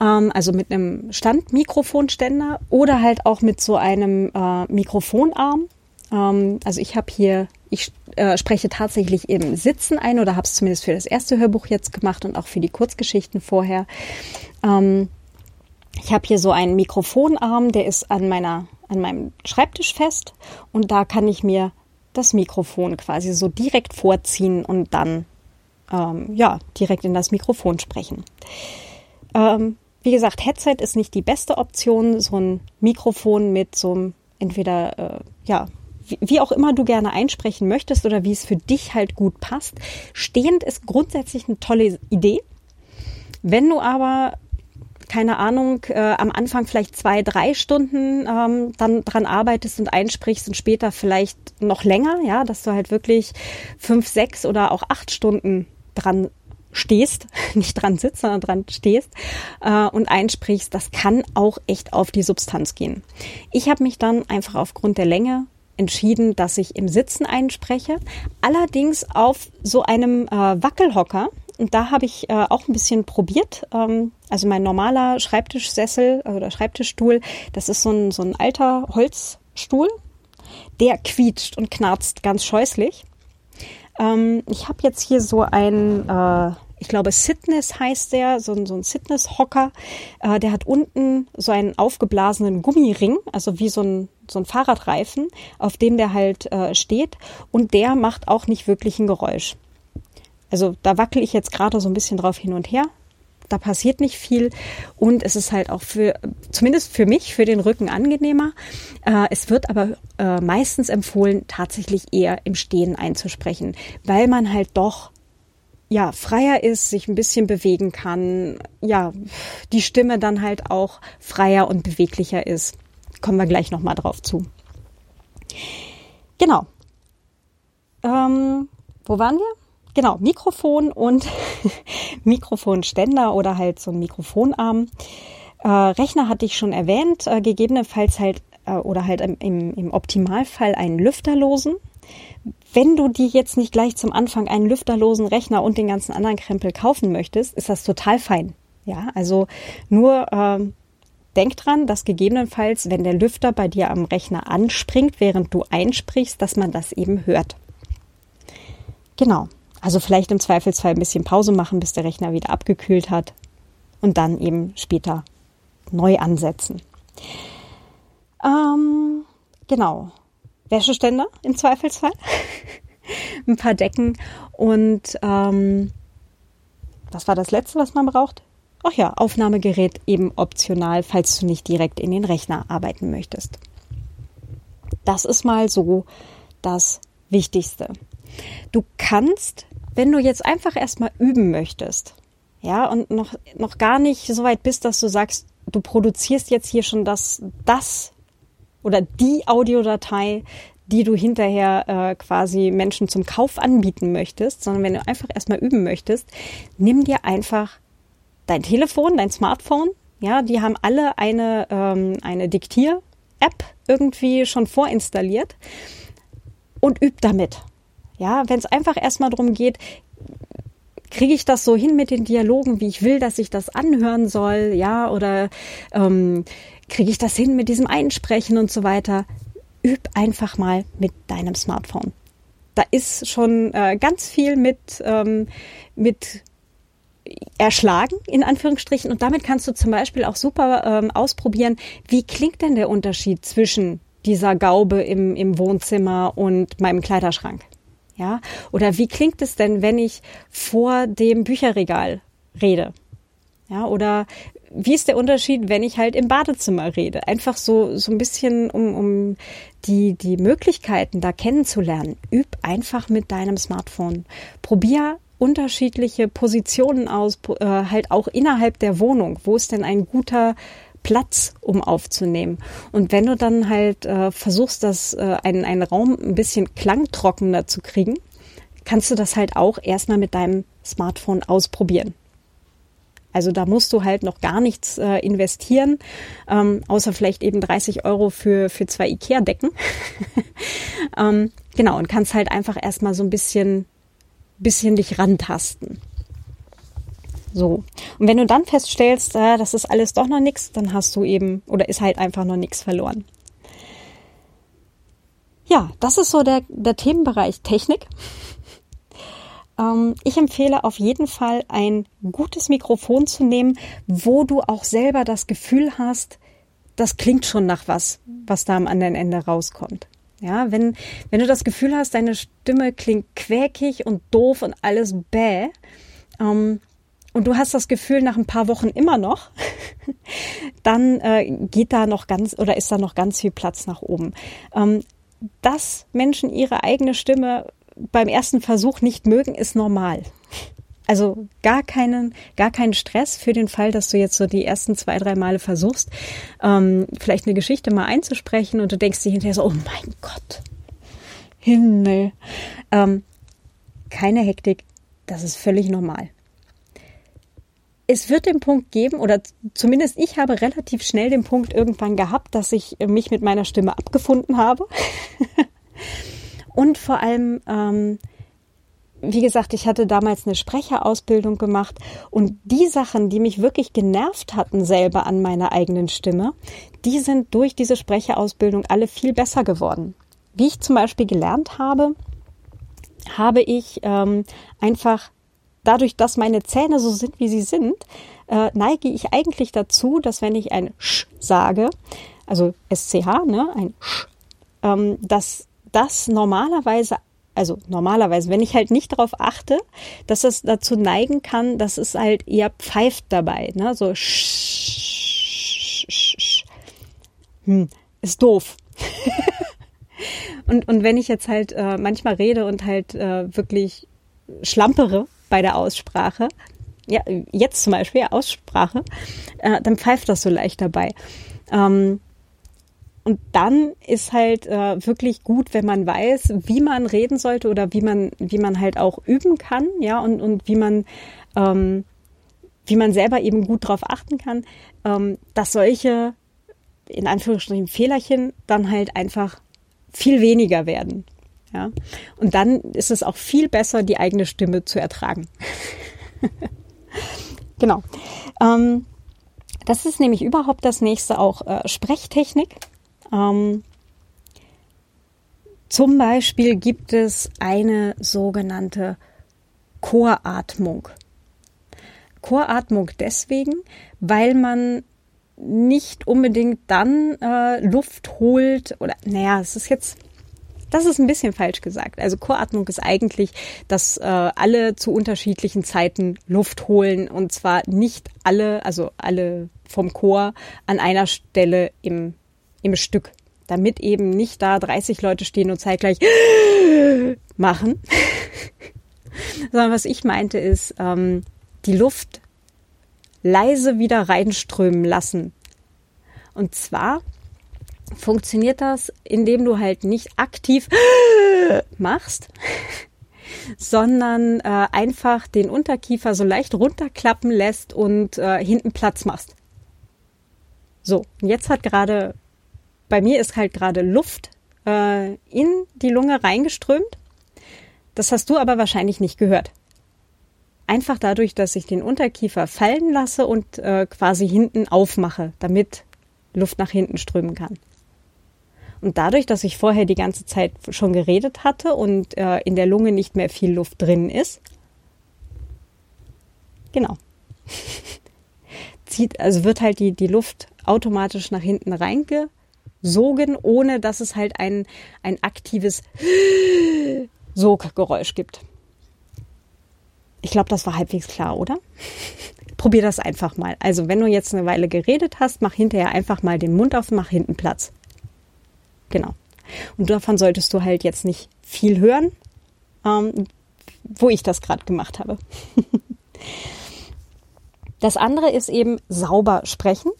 Ähm, also mit einem Standmikrofonständer oder halt auch mit so einem äh, Mikrofonarm. Ähm, also ich habe hier, ich spreche tatsächlich im Sitzen ein oder habe es zumindest für das erste Hörbuch jetzt gemacht und auch für die Kurzgeschichten vorher. Ähm, ich habe hier so einen Mikrofonarm, der ist an meiner an meinem Schreibtisch fest und da kann ich mir das Mikrofon quasi so direkt vorziehen und dann ähm, ja direkt in das Mikrofon sprechen. Ähm, wie gesagt, Headset ist nicht die beste Option. So ein Mikrofon mit so einem entweder äh, ja wie, wie auch immer du gerne einsprechen möchtest oder wie es für dich halt gut passt. Stehend ist grundsätzlich eine tolle Idee. Wenn du aber keine Ahnung, äh, am Anfang vielleicht zwei, drei Stunden ähm, dann dran arbeitest und einsprichst und später vielleicht noch länger, ja, dass du halt wirklich fünf, sechs oder auch acht Stunden dran stehst, nicht dran sitzt, sondern dran stehst äh, und einsprichst, das kann auch echt auf die Substanz gehen. Ich habe mich dann einfach aufgrund der Länge entschieden, dass ich im Sitzen einspreche, allerdings auf so einem äh, Wackelhocker, und da habe ich äh, auch ein bisschen probiert. Ähm, also mein normaler Schreibtischsessel äh, oder Schreibtischstuhl, das ist so ein, so ein alter Holzstuhl. Der quietscht und knarzt ganz scheußlich. Ähm, ich habe jetzt hier so ein, äh, ich glaube, Sitness heißt der, so ein, so ein Sitness-Hocker. Äh, der hat unten so einen aufgeblasenen Gummiring, also wie so ein, so ein Fahrradreifen, auf dem der halt äh, steht. Und der macht auch nicht wirklich ein Geräusch. Also da wackel ich jetzt gerade so ein bisschen drauf hin und her. Da passiert nicht viel und es ist halt auch für, zumindest für mich, für den Rücken angenehmer. Äh, es wird aber äh, meistens empfohlen, tatsächlich eher im Stehen einzusprechen, weil man halt doch ja, freier ist, sich ein bisschen bewegen kann, ja, die Stimme dann halt auch freier und beweglicher ist. Kommen wir gleich nochmal drauf zu. Genau. Ähm, wo waren wir? Genau, Mikrofon und Mikrofonständer oder halt so ein Mikrofonarm. Äh, Rechner hatte ich schon erwähnt, äh, gegebenenfalls halt äh, oder halt im, im Optimalfall einen lüfterlosen. Wenn du dir jetzt nicht gleich zum Anfang einen lüfterlosen Rechner und den ganzen anderen Krempel kaufen möchtest, ist das total fein. Ja, also nur ähm, denk dran, dass gegebenenfalls, wenn der Lüfter bei dir am Rechner anspringt, während du einsprichst, dass man das eben hört. Genau. Also vielleicht im Zweifelsfall ein bisschen Pause machen, bis der Rechner wieder abgekühlt hat und dann eben später neu ansetzen. Ähm, genau. Wäscheständer im Zweifelsfall. ein paar Decken und ähm, was war das letzte, was man braucht? Ach ja, Aufnahmegerät eben optional, falls du nicht direkt in den Rechner arbeiten möchtest. Das ist mal so das Wichtigste. Du kannst wenn du jetzt einfach erstmal üben möchtest, ja, und noch, noch gar nicht so weit bist, dass du sagst, du produzierst jetzt hier schon das, das oder die Audiodatei, die du hinterher äh, quasi Menschen zum Kauf anbieten möchtest, sondern wenn du einfach erstmal üben möchtest, nimm dir einfach dein Telefon, dein Smartphone, ja, die haben alle eine, ähm, eine Diktier-App irgendwie schon vorinstalliert und üb damit. Ja, wenn es einfach erstmal darum geht, kriege ich das so hin mit den Dialogen, wie ich will, dass ich das anhören soll, ja, oder ähm, kriege ich das hin mit diesem Einsprechen und so weiter. Üb einfach mal mit deinem Smartphone. Da ist schon äh, ganz viel mit, ähm, mit erschlagen, in Anführungsstrichen. Und damit kannst du zum Beispiel auch super ähm, ausprobieren, wie klingt denn der Unterschied zwischen dieser Gaube im, im Wohnzimmer und meinem Kleiderschrank. Ja? Oder wie klingt es denn, wenn ich vor dem Bücherregal rede? Ja, oder wie ist der Unterschied, wenn ich halt im Badezimmer rede? Einfach so, so ein bisschen, um, um die, die Möglichkeiten da kennenzulernen. Üb einfach mit deinem Smartphone. Probier unterschiedliche Positionen aus, äh, halt auch innerhalb der Wohnung. Wo ist denn ein guter Platz, um aufzunehmen. Und wenn du dann halt äh, versuchst, das äh, einen, einen Raum ein bisschen klangtrockener zu kriegen, kannst du das halt auch erstmal mit deinem Smartphone ausprobieren. Also da musst du halt noch gar nichts äh, investieren, ähm, außer vielleicht eben 30 Euro für, für zwei Ikea-Decken. ähm, genau, und kannst halt einfach erstmal so ein bisschen, bisschen dich rantasten. So. Und wenn du dann feststellst, äh, das ist alles doch noch nichts, dann hast du eben oder ist halt einfach noch nichts verloren. Ja, das ist so der, der Themenbereich Technik. Ähm, ich empfehle auf jeden Fall ein gutes Mikrofon zu nehmen, wo du auch selber das Gefühl hast, das klingt schon nach was, was da am anderen Ende rauskommt. Ja, wenn, wenn du das Gefühl hast, deine Stimme klingt quäkig und doof und alles bäh, ähm, und du hast das Gefühl nach ein paar Wochen immer noch, dann äh, geht da noch ganz oder ist da noch ganz viel Platz nach oben. Ähm, dass Menschen ihre eigene Stimme beim ersten Versuch nicht mögen, ist normal. Also gar keinen, gar keinen Stress für den Fall, dass du jetzt so die ersten zwei, drei Male versuchst, ähm, vielleicht eine Geschichte mal einzusprechen und du denkst dir hinterher so, oh mein Gott, Himmel. Ähm, keine Hektik, das ist völlig normal es wird den Punkt geben, oder zumindest ich habe relativ schnell den Punkt irgendwann gehabt, dass ich mich mit meiner Stimme abgefunden habe. Und vor allem, ähm, wie gesagt, ich hatte damals eine Sprecherausbildung gemacht und die Sachen, die mich wirklich genervt hatten selber an meiner eigenen Stimme, die sind durch diese Sprecherausbildung alle viel besser geworden. Wie ich zum Beispiel gelernt habe, habe ich ähm, einfach dadurch, dass meine Zähne so sind, wie sie sind, äh, neige ich eigentlich dazu, dass wenn ich ein Sch sage, also SCH, ne, ein Sch, ähm, dass das normalerweise also normalerweise, wenn ich halt nicht darauf achte, dass es dazu neigen kann, dass es halt eher pfeift dabei, ne? So sch, sch, sch. Hm, ist doof. und, und wenn ich jetzt halt äh, manchmal rede und halt äh, wirklich schlampere, bei der Aussprache, ja, jetzt zum Beispiel Aussprache, äh, dann pfeift das so leicht dabei. Ähm, und dann ist halt äh, wirklich gut, wenn man weiß, wie man reden sollte oder wie man, wie man halt auch üben kann, ja, und, und wie man, ähm, wie man selber eben gut darauf achten kann, ähm, dass solche, in Anführungsstrichen, Fehlerchen dann halt einfach viel weniger werden. Ja? Und dann ist es auch viel besser, die eigene Stimme zu ertragen. genau. Ähm, das ist nämlich überhaupt das nächste auch äh, Sprechtechnik. Ähm, zum Beispiel gibt es eine sogenannte Choratmung. Choratmung deswegen, weil man nicht unbedingt dann äh, Luft holt oder naja, es ist jetzt das ist ein bisschen falsch gesagt. Also Choratmung ist eigentlich, dass äh, alle zu unterschiedlichen Zeiten Luft holen und zwar nicht alle, also alle vom Chor an einer Stelle im, im Stück, damit eben nicht da 30 Leute stehen und zeitgleich machen, sondern was ich meinte ist, ähm, die Luft leise wieder reinströmen lassen. Und zwar funktioniert das, indem du halt nicht aktiv machst, sondern äh, einfach den Unterkiefer so leicht runterklappen lässt und äh, hinten Platz machst. So, und jetzt hat gerade, bei mir ist halt gerade Luft äh, in die Lunge reingeströmt. Das hast du aber wahrscheinlich nicht gehört. Einfach dadurch, dass ich den Unterkiefer fallen lasse und äh, quasi hinten aufmache, damit Luft nach hinten strömen kann. Und dadurch, dass ich vorher die ganze Zeit schon geredet hatte und äh, in der Lunge nicht mehr viel Luft drin ist, genau, zieht, also wird halt die, die Luft automatisch nach hinten reingesogen, ohne dass es halt ein, ein aktives Soggeräusch gibt. Ich glaube, das war halbwegs klar, oder? Probier das einfach mal. Also, wenn du jetzt eine Weile geredet hast, mach hinterher einfach mal den Mund auf, mach hinten Platz. Genau. Und davon solltest du halt jetzt nicht viel hören, ähm, wo ich das gerade gemacht habe. das andere ist eben sauber sprechen.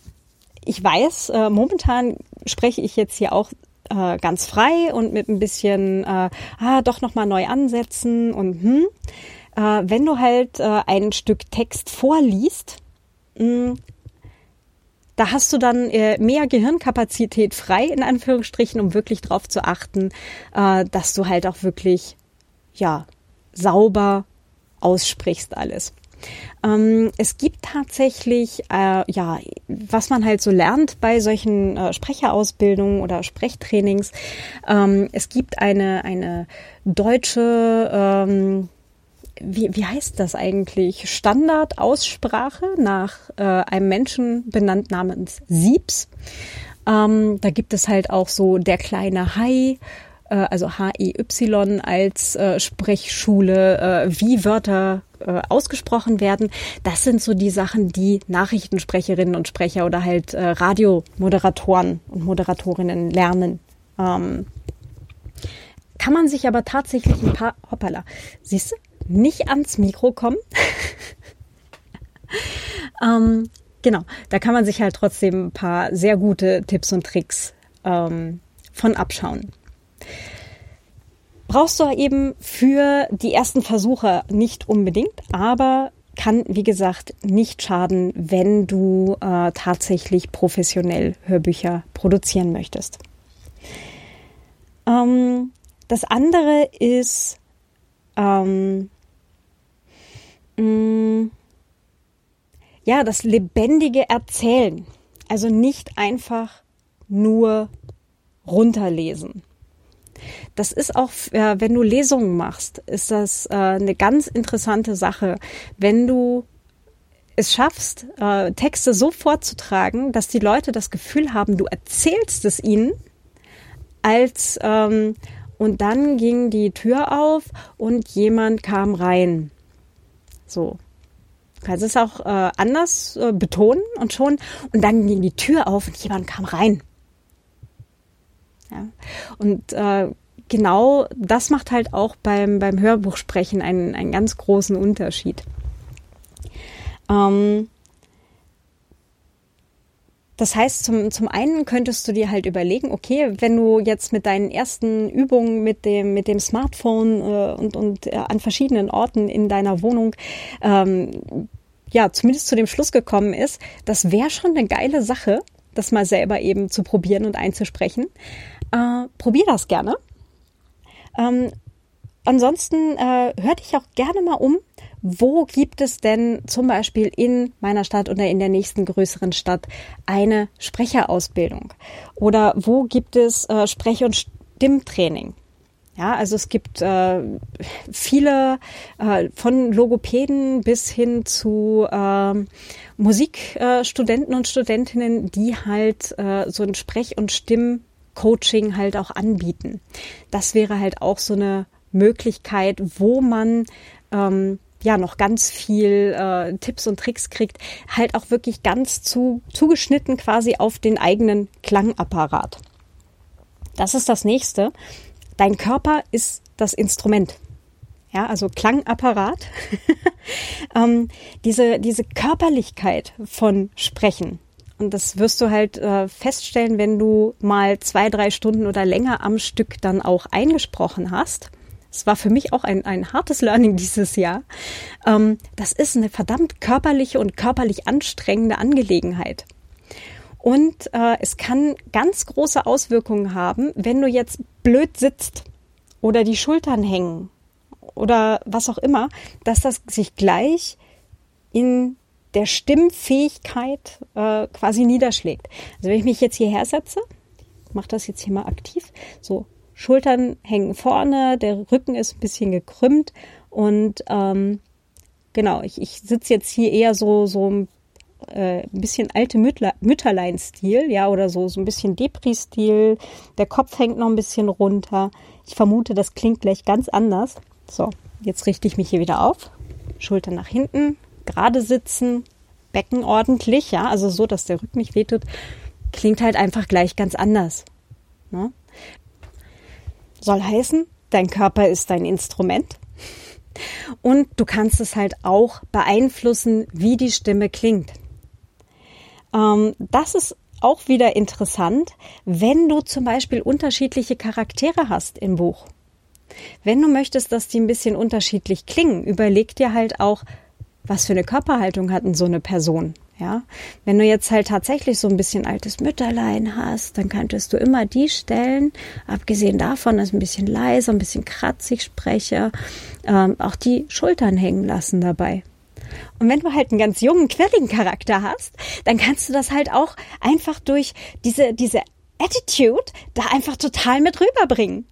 Ich weiß, äh, momentan spreche ich jetzt hier auch äh, ganz frei und mit ein bisschen, äh, ah, doch nochmal neu ansetzen und hm. Äh, wenn du halt äh, ein Stück Text vorliest, mh, hm, da hast du dann äh, mehr Gehirnkapazität frei, in Anführungsstrichen, um wirklich darauf zu achten, äh, dass du halt auch wirklich, ja, sauber aussprichst alles. Ähm, es gibt tatsächlich, äh, ja, was man halt so lernt bei solchen äh, Sprecherausbildungen oder Sprechtrainings. Ähm, es gibt eine, eine deutsche, ähm, wie, wie heißt das eigentlich? Standardaussprache nach äh, einem Menschen benannt namens Siebs. Ähm, da gibt es halt auch so der kleine Hai, äh, also H-E-Y als äh, Sprechschule, äh, wie Wörter äh, ausgesprochen werden. Das sind so die Sachen, die Nachrichtensprecherinnen und Sprecher oder halt äh, Radiomoderatoren und Moderatorinnen lernen. Ähm, kann man sich aber tatsächlich ein paar, hoppala, siehst du, nicht ans Mikro kommen. ähm, genau, da kann man sich halt trotzdem ein paar sehr gute Tipps und Tricks ähm, von abschauen. Brauchst du eben für die ersten Versuche nicht unbedingt, aber kann, wie gesagt, nicht schaden, wenn du äh, tatsächlich professionell Hörbücher produzieren möchtest. Ähm, das andere ist ähm, Mm, ja, das lebendige Erzählen. Also nicht einfach nur runterlesen. Das ist auch, wenn du Lesungen machst, ist das äh, eine ganz interessante Sache. Wenn du es schaffst, äh, Texte so vorzutragen, dass die Leute das Gefühl haben, du erzählst es ihnen, als ähm, und dann ging die Tür auf und jemand kam rein. So. Kannst es auch äh, anders äh, betonen und schon. Und dann ging die Tür auf und jemand kam rein. Ja. Und äh, genau das macht halt auch beim, beim Hörbuchsprechen einen, einen ganz großen Unterschied. Ähm, das heißt, zum, zum einen könntest du dir halt überlegen, okay, wenn du jetzt mit deinen ersten Übungen mit dem, mit dem Smartphone äh, und, und äh, an verschiedenen Orten in deiner Wohnung ähm, ja zumindest zu dem Schluss gekommen ist, das wäre schon eine geile Sache, das mal selber eben zu probieren und einzusprechen. Äh, probier das gerne. Ähm, ansonsten äh, hör dich auch gerne mal um wo gibt es denn zum Beispiel in meiner Stadt oder in der nächsten größeren Stadt eine Sprecherausbildung? Oder wo gibt es äh, Sprech- und Stimmtraining? Ja, also es gibt äh, viele äh, von Logopäden bis hin zu äh, Musikstudenten und Studentinnen, die halt äh, so ein Sprech- und Stimmcoaching halt auch anbieten. Das wäre halt auch so eine Möglichkeit, wo man ähm, ja noch ganz viel äh, Tipps und Tricks kriegt, halt auch wirklich ganz zu, zugeschnitten quasi auf den eigenen Klangapparat. Das ist das nächste. Dein Körper ist das Instrument. Ja, also Klangapparat. ähm, diese, diese Körperlichkeit von Sprechen. Und das wirst du halt äh, feststellen, wenn du mal zwei, drei Stunden oder länger am Stück dann auch eingesprochen hast es war für mich auch ein, ein hartes Learning dieses Jahr. Ähm, das ist eine verdammt körperliche und körperlich anstrengende Angelegenheit. Und äh, es kann ganz große Auswirkungen haben, wenn du jetzt blöd sitzt oder die Schultern hängen oder was auch immer, dass das sich gleich in der Stimmfähigkeit äh, quasi niederschlägt. Also wenn ich mich jetzt hierher setze, mache das jetzt hier mal aktiv, so Schultern hängen vorne, der Rücken ist ein bisschen gekrümmt und ähm, genau, ich, ich sitze jetzt hier eher so so äh, ein bisschen alte Mütter, Mütterlein-Stil, ja, oder so, so ein bisschen Depri-Stil. Der Kopf hängt noch ein bisschen runter. Ich vermute, das klingt gleich ganz anders. So, jetzt richte ich mich hier wieder auf. Schultern nach hinten, gerade sitzen, Becken ordentlich, ja, also so, dass der Rücken nicht wehtut, klingt halt einfach gleich ganz anders. Ne? Soll heißen, dein Körper ist dein Instrument und du kannst es halt auch beeinflussen, wie die Stimme klingt. Ähm, das ist auch wieder interessant, wenn du zum Beispiel unterschiedliche Charaktere hast im Buch. Wenn du möchtest, dass die ein bisschen unterschiedlich klingen, überleg dir halt auch, was für eine Körperhaltung hat denn so eine Person? Ja, wenn du jetzt halt tatsächlich so ein bisschen altes Mütterlein hast, dann könntest du immer die Stellen, abgesehen davon, dass ich ein bisschen leiser, ein bisschen kratzig spreche, ähm, auch die Schultern hängen lassen dabei. Und wenn du halt einen ganz jungen, quirligen Charakter hast, dann kannst du das halt auch einfach durch diese, diese Attitude da einfach total mit rüberbringen.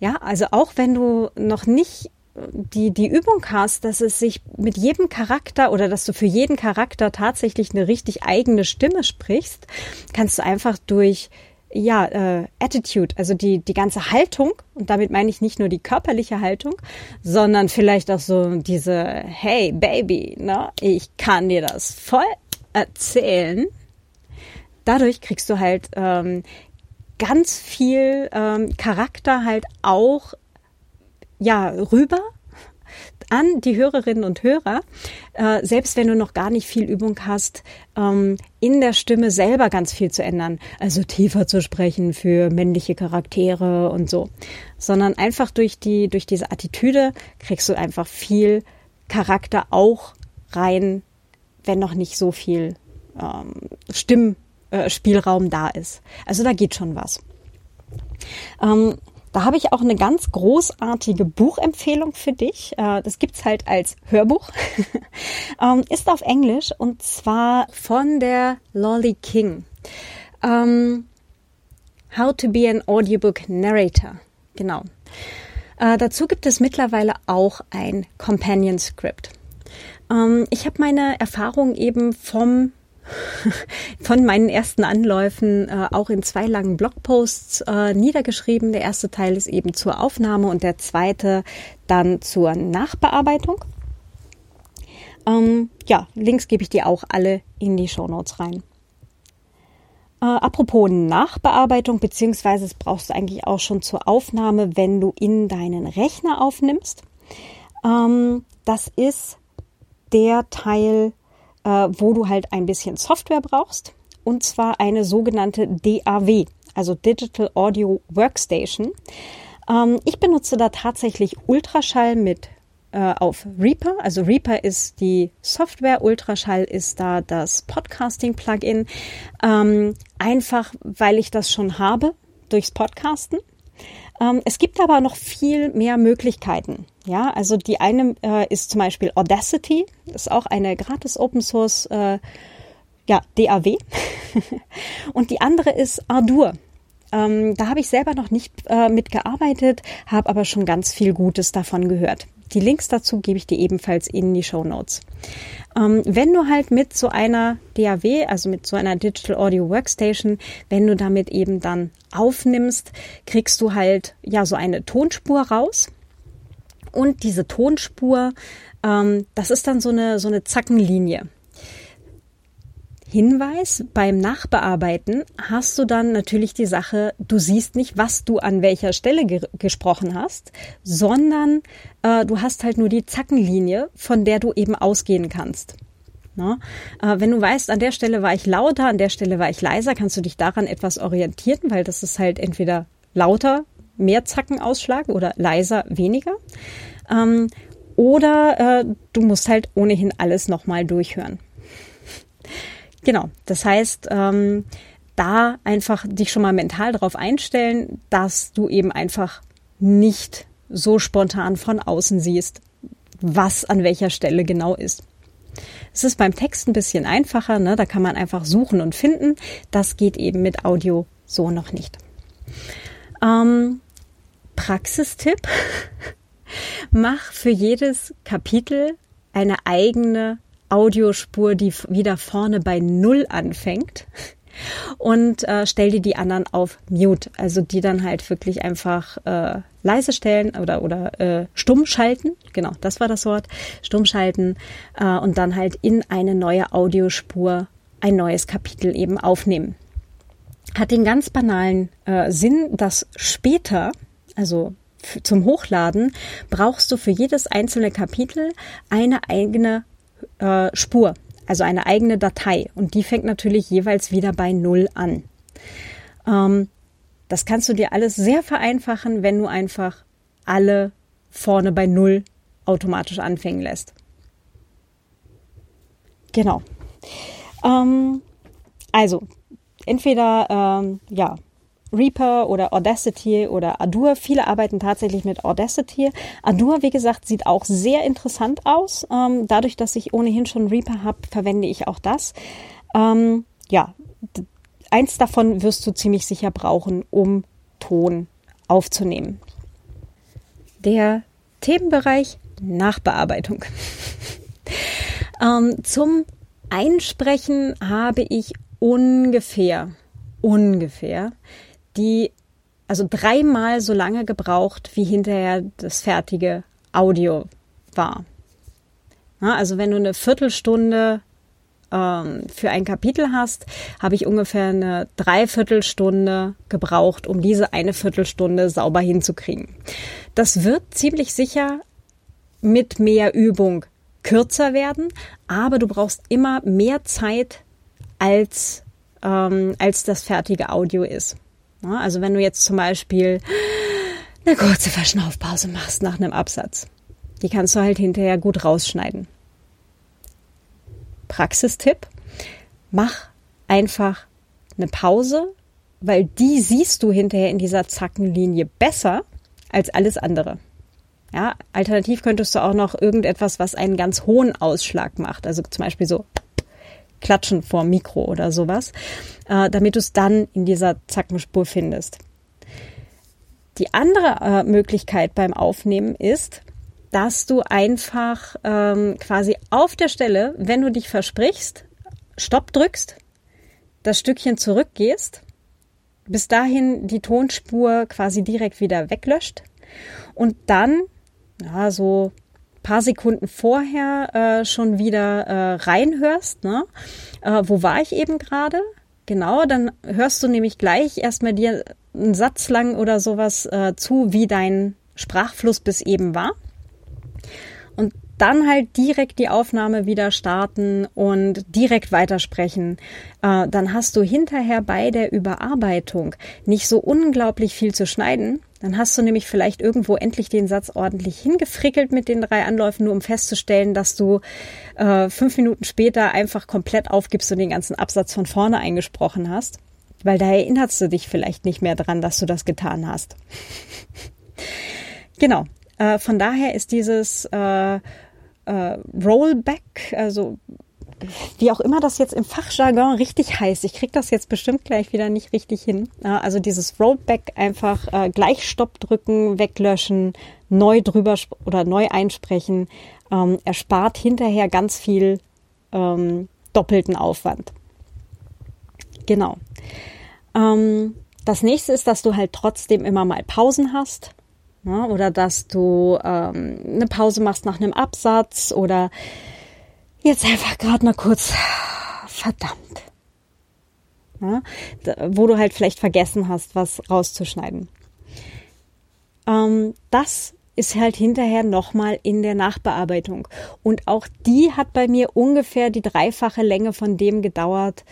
Ja, also auch wenn du noch nicht die, die Übung hast, dass es sich mit jedem Charakter oder dass du für jeden Charakter tatsächlich eine richtig eigene Stimme sprichst, kannst du einfach durch ja, äh, Attitude, also die, die ganze Haltung, und damit meine ich nicht nur die körperliche Haltung, sondern vielleicht auch so diese, hey Baby, ne, ich kann dir das voll erzählen. Dadurch kriegst du halt ähm, ganz viel ähm, Charakter halt auch ja rüber an die Hörerinnen und Hörer, äh, selbst wenn du noch gar nicht viel Übung hast, ähm, in der Stimme selber ganz viel zu ändern. Also tiefer zu sprechen für männliche Charaktere und so. Sondern einfach durch die, durch diese Attitüde kriegst du einfach viel Charakter auch rein, wenn noch nicht so viel ähm, Stimm, äh, da ist. Also da geht schon was. Ähm, da habe ich auch eine ganz großartige Buchempfehlung für dich. Äh, das gibt's halt als Hörbuch. Ähm, ist auf Englisch und zwar von der Lolly King. Ähm, How to be an Audiobook Narrator. Genau. Äh, dazu gibt es mittlerweile auch ein Companion Script. Ähm, ich habe meine Erfahrung eben vom von meinen ersten Anläufen äh, auch in zwei langen Blogposts äh, niedergeschrieben. Der erste Teil ist eben zur Aufnahme und der zweite dann zur Nachbearbeitung. Ähm, ja, Links gebe ich dir auch alle in die Show Notes rein. Äh, apropos Nachbearbeitung, beziehungsweise es brauchst du eigentlich auch schon zur Aufnahme, wenn du in deinen Rechner aufnimmst. Ähm, das ist der Teil, äh, wo du halt ein bisschen Software brauchst. Und zwar eine sogenannte DAW, also Digital Audio Workstation. Ähm, ich benutze da tatsächlich Ultraschall mit äh, auf Reaper. Also Reaper ist die Software, Ultraschall ist da das Podcasting-Plugin. Ähm, einfach, weil ich das schon habe durchs Podcasten. Ähm, es gibt aber noch viel mehr Möglichkeiten. Ja, also die eine äh, ist zum Beispiel Audacity, ist auch eine gratis Open Source äh, ja, DAW. Und die andere ist Ardour. Ähm, da habe ich selber noch nicht äh, mitgearbeitet, habe aber schon ganz viel Gutes davon gehört. Die Links dazu gebe ich dir ebenfalls in die Show Notes. Ähm, wenn du halt mit so einer DAW, also mit so einer Digital Audio Workstation, wenn du damit eben dann aufnimmst, kriegst du halt ja so eine Tonspur raus. Und diese Tonspur, ähm, das ist dann so eine, so eine Zackenlinie. Hinweis, beim Nachbearbeiten hast du dann natürlich die Sache, du siehst nicht, was du an welcher Stelle ge gesprochen hast, sondern äh, du hast halt nur die Zackenlinie, von der du eben ausgehen kannst. Na? Äh, wenn du weißt, an der Stelle war ich lauter, an der Stelle war ich leiser, kannst du dich daran etwas orientieren, weil das ist halt entweder lauter, mehr Zackenausschlag oder leiser, weniger. Ähm, oder äh, du musst halt ohnehin alles nochmal durchhören. genau, das heißt, ähm, da einfach dich schon mal mental darauf einstellen, dass du eben einfach nicht so spontan von außen siehst, was an welcher Stelle genau ist. Es ist beim Text ein bisschen einfacher, ne? da kann man einfach suchen und finden. Das geht eben mit Audio so noch nicht. Ähm, Praxistipp. Mach für jedes Kapitel eine eigene Audiospur, die wieder vorne bei Null anfängt und äh, stell dir die anderen auf Mute, also die dann halt wirklich einfach äh, leise stellen oder oder äh, stumm schalten. Genau, das war das Wort. Stumm schalten äh, und dann halt in eine neue Audiospur ein neues Kapitel eben aufnehmen. Hat den ganz banalen äh, Sinn, dass später, also zum Hochladen, brauchst du für jedes einzelne Kapitel eine eigene äh, Spur also eine eigene Datei. Und die fängt natürlich jeweils wieder bei Null an. Ähm, das kannst du dir alles sehr vereinfachen, wenn du einfach alle vorne bei Null automatisch anfangen lässt. Genau. Ähm, also, entweder ähm, ja, Reaper oder Audacity oder Adur. Viele arbeiten tatsächlich mit Audacity. Adur, wie gesagt, sieht auch sehr interessant aus. Ähm, dadurch, dass ich ohnehin schon Reaper habe, verwende ich auch das. Ähm, ja, eins davon wirst du ziemlich sicher brauchen, um Ton aufzunehmen. Der Themenbereich Nachbearbeitung. ähm, zum Einsprechen habe ich ungefähr, ungefähr die also dreimal so lange gebraucht, wie hinterher das fertige Audio war. Ja, also wenn du eine Viertelstunde ähm, für ein Kapitel hast, habe ich ungefähr eine Dreiviertelstunde gebraucht, um diese eine Viertelstunde sauber hinzukriegen. Das wird ziemlich sicher mit mehr Übung kürzer werden, aber du brauchst immer mehr Zeit als, ähm, als das fertige Audio ist. Also wenn du jetzt zum Beispiel eine kurze Verschnaufpause machst nach einem Absatz, die kannst du halt hinterher gut rausschneiden. Praxistipp, mach einfach eine Pause, weil die siehst du hinterher in dieser Zackenlinie besser als alles andere. Ja, alternativ könntest du auch noch irgendetwas, was einen ganz hohen Ausschlag macht, also zum Beispiel so Klatschen vor Mikro oder sowas, äh, damit du es dann in dieser Zackenspur findest. Die andere äh, Möglichkeit beim Aufnehmen ist, dass du einfach ähm, quasi auf der Stelle, wenn du dich versprichst, Stopp drückst, das Stückchen zurückgehst, bis dahin die Tonspur quasi direkt wieder weglöscht und dann, ja, so paar Sekunden vorher äh, schon wieder äh, reinhörst, ne? Äh, wo war ich eben gerade? Genau, dann hörst du nämlich gleich erstmal dir einen Satz lang oder sowas äh, zu, wie dein Sprachfluss bis eben war. Und dann halt direkt die Aufnahme wieder starten und direkt weitersprechen. Äh, dann hast du hinterher bei der Überarbeitung nicht so unglaublich viel zu schneiden, dann hast du nämlich vielleicht irgendwo endlich den Satz ordentlich hingefrickelt mit den drei Anläufen, nur um festzustellen, dass du äh, fünf Minuten später einfach komplett aufgibst und den ganzen Absatz von vorne eingesprochen hast. Weil da erinnerst du dich vielleicht nicht mehr dran, dass du das getan hast. genau. Äh, von daher ist dieses äh, äh, Rollback, also wie auch immer das jetzt im Fachjargon richtig heißt. Ich krieg das jetzt bestimmt gleich wieder nicht richtig hin. Also dieses Rollback einfach äh, gleich Stopp drücken, weglöschen, neu drüber oder neu einsprechen, ähm, erspart hinterher ganz viel ähm, doppelten Aufwand. Genau. Ähm, das nächste ist, dass du halt trotzdem immer mal Pausen hast. Ne? oder dass du ähm, eine Pause machst nach einem Absatz oder jetzt einfach gerade mal kurz, verdammt. Ja, wo du halt vielleicht vergessen hast, was rauszuschneiden. Ähm, das ist halt hinterher nochmal in der Nachbearbeitung. Und auch die hat bei mir ungefähr die dreifache Länge von dem gedauert,